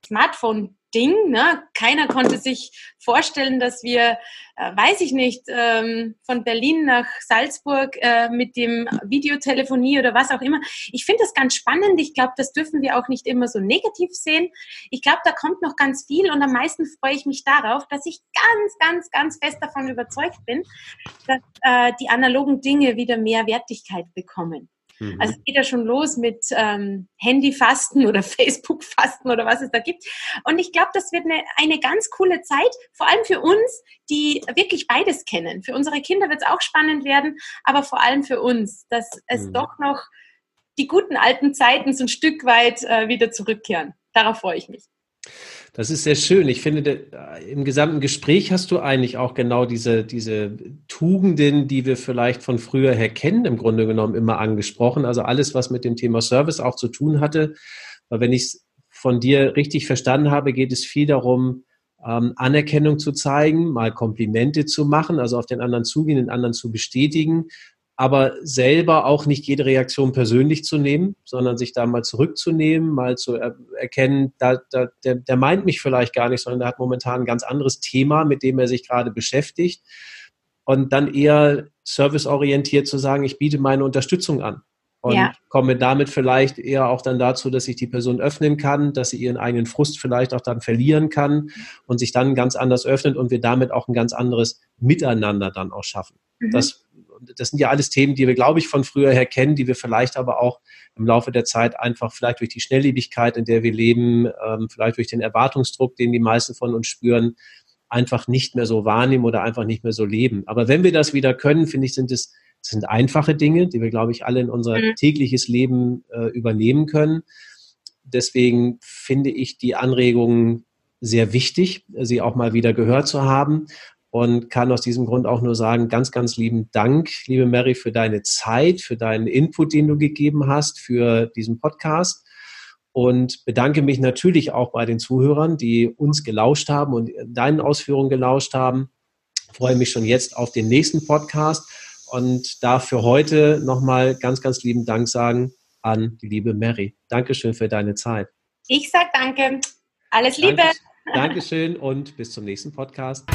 Smartphone Ding. Ne? Keiner konnte sich vorstellen, dass wir, äh, weiß ich nicht, ähm, von Berlin nach Salzburg äh, mit dem Videotelefonie oder was auch immer. Ich finde das ganz spannend. Ich glaube, das dürfen wir auch nicht immer so negativ sehen. Ich glaube, da kommt noch ganz viel und am meisten freue ich mich darauf, dass ich ganz, ganz, ganz fest davon überzeugt bin, dass äh, die analogen Dinge wieder mehr Wertigkeit bekommen. Mhm. Also es geht ja schon los mit ähm, Handyfasten oder [laughs] Facebookfasten oder was es da gibt. Und ich glaube, das wird eine, eine ganz coole Zeit, vor allem für uns, die wirklich beides kennen. Für unsere Kinder wird es auch spannend werden, aber vor allem für uns, dass es mhm. doch noch die guten alten Zeiten so ein Stück weit äh, wieder zurückkehren. Darauf freue ich mich. Das ist sehr schön. Ich finde, im gesamten Gespräch hast du eigentlich auch genau diese, diese Tugenden, die wir vielleicht von früher her kennen, im Grunde genommen immer angesprochen. Also alles, was mit dem Thema Service auch zu tun hatte. Weil wenn ich es von dir richtig verstanden habe, geht es viel darum, ähm, Anerkennung zu zeigen, mal Komplimente zu machen, also auf den anderen zugehen, den anderen zu bestätigen, aber selber auch nicht jede Reaktion persönlich zu nehmen, sondern sich da mal zurückzunehmen, mal zu er erkennen, da, da, der, der meint mich vielleicht gar nicht, sondern der hat momentan ein ganz anderes Thema, mit dem er sich gerade beschäftigt. Und dann eher serviceorientiert zu sagen, ich biete meine Unterstützung an und ja. komme damit vielleicht eher auch dann dazu, dass sich die Person öffnen kann, dass sie ihren eigenen Frust vielleicht auch dann verlieren kann und sich dann ganz anders öffnet und wir damit auch ein ganz anderes Miteinander dann auch schaffen. Mhm. Das das sind ja alles Themen, die wir, glaube ich, von früher her kennen, die wir vielleicht aber auch im Laufe der Zeit einfach vielleicht durch die Schnelllebigkeit, in der wir leben, ähm, vielleicht durch den Erwartungsdruck, den die meisten von uns spüren, einfach nicht mehr so wahrnehmen oder einfach nicht mehr so leben. Aber wenn wir das wieder können, finde ich, sind es sind einfache Dinge, die wir, glaube ich, alle in unser mhm. tägliches Leben äh, übernehmen können. Deswegen finde ich die Anregungen sehr wichtig, sie auch mal wieder gehört zu haben und kann aus diesem Grund auch nur sagen, ganz, ganz lieben Dank, liebe Mary, für deine Zeit, für deinen Input, den du gegeben hast, für diesen Podcast. Und bedanke mich natürlich auch bei den Zuhörern, die uns gelauscht haben und deinen Ausführungen gelauscht haben. Ich freue mich schon jetzt auf den nächsten Podcast und darf für heute nochmal ganz, ganz lieben Dank sagen an die liebe Mary. Dankeschön für deine Zeit. Ich sage danke. Alles Liebe. Danke, Dankeschön und bis zum nächsten Podcast.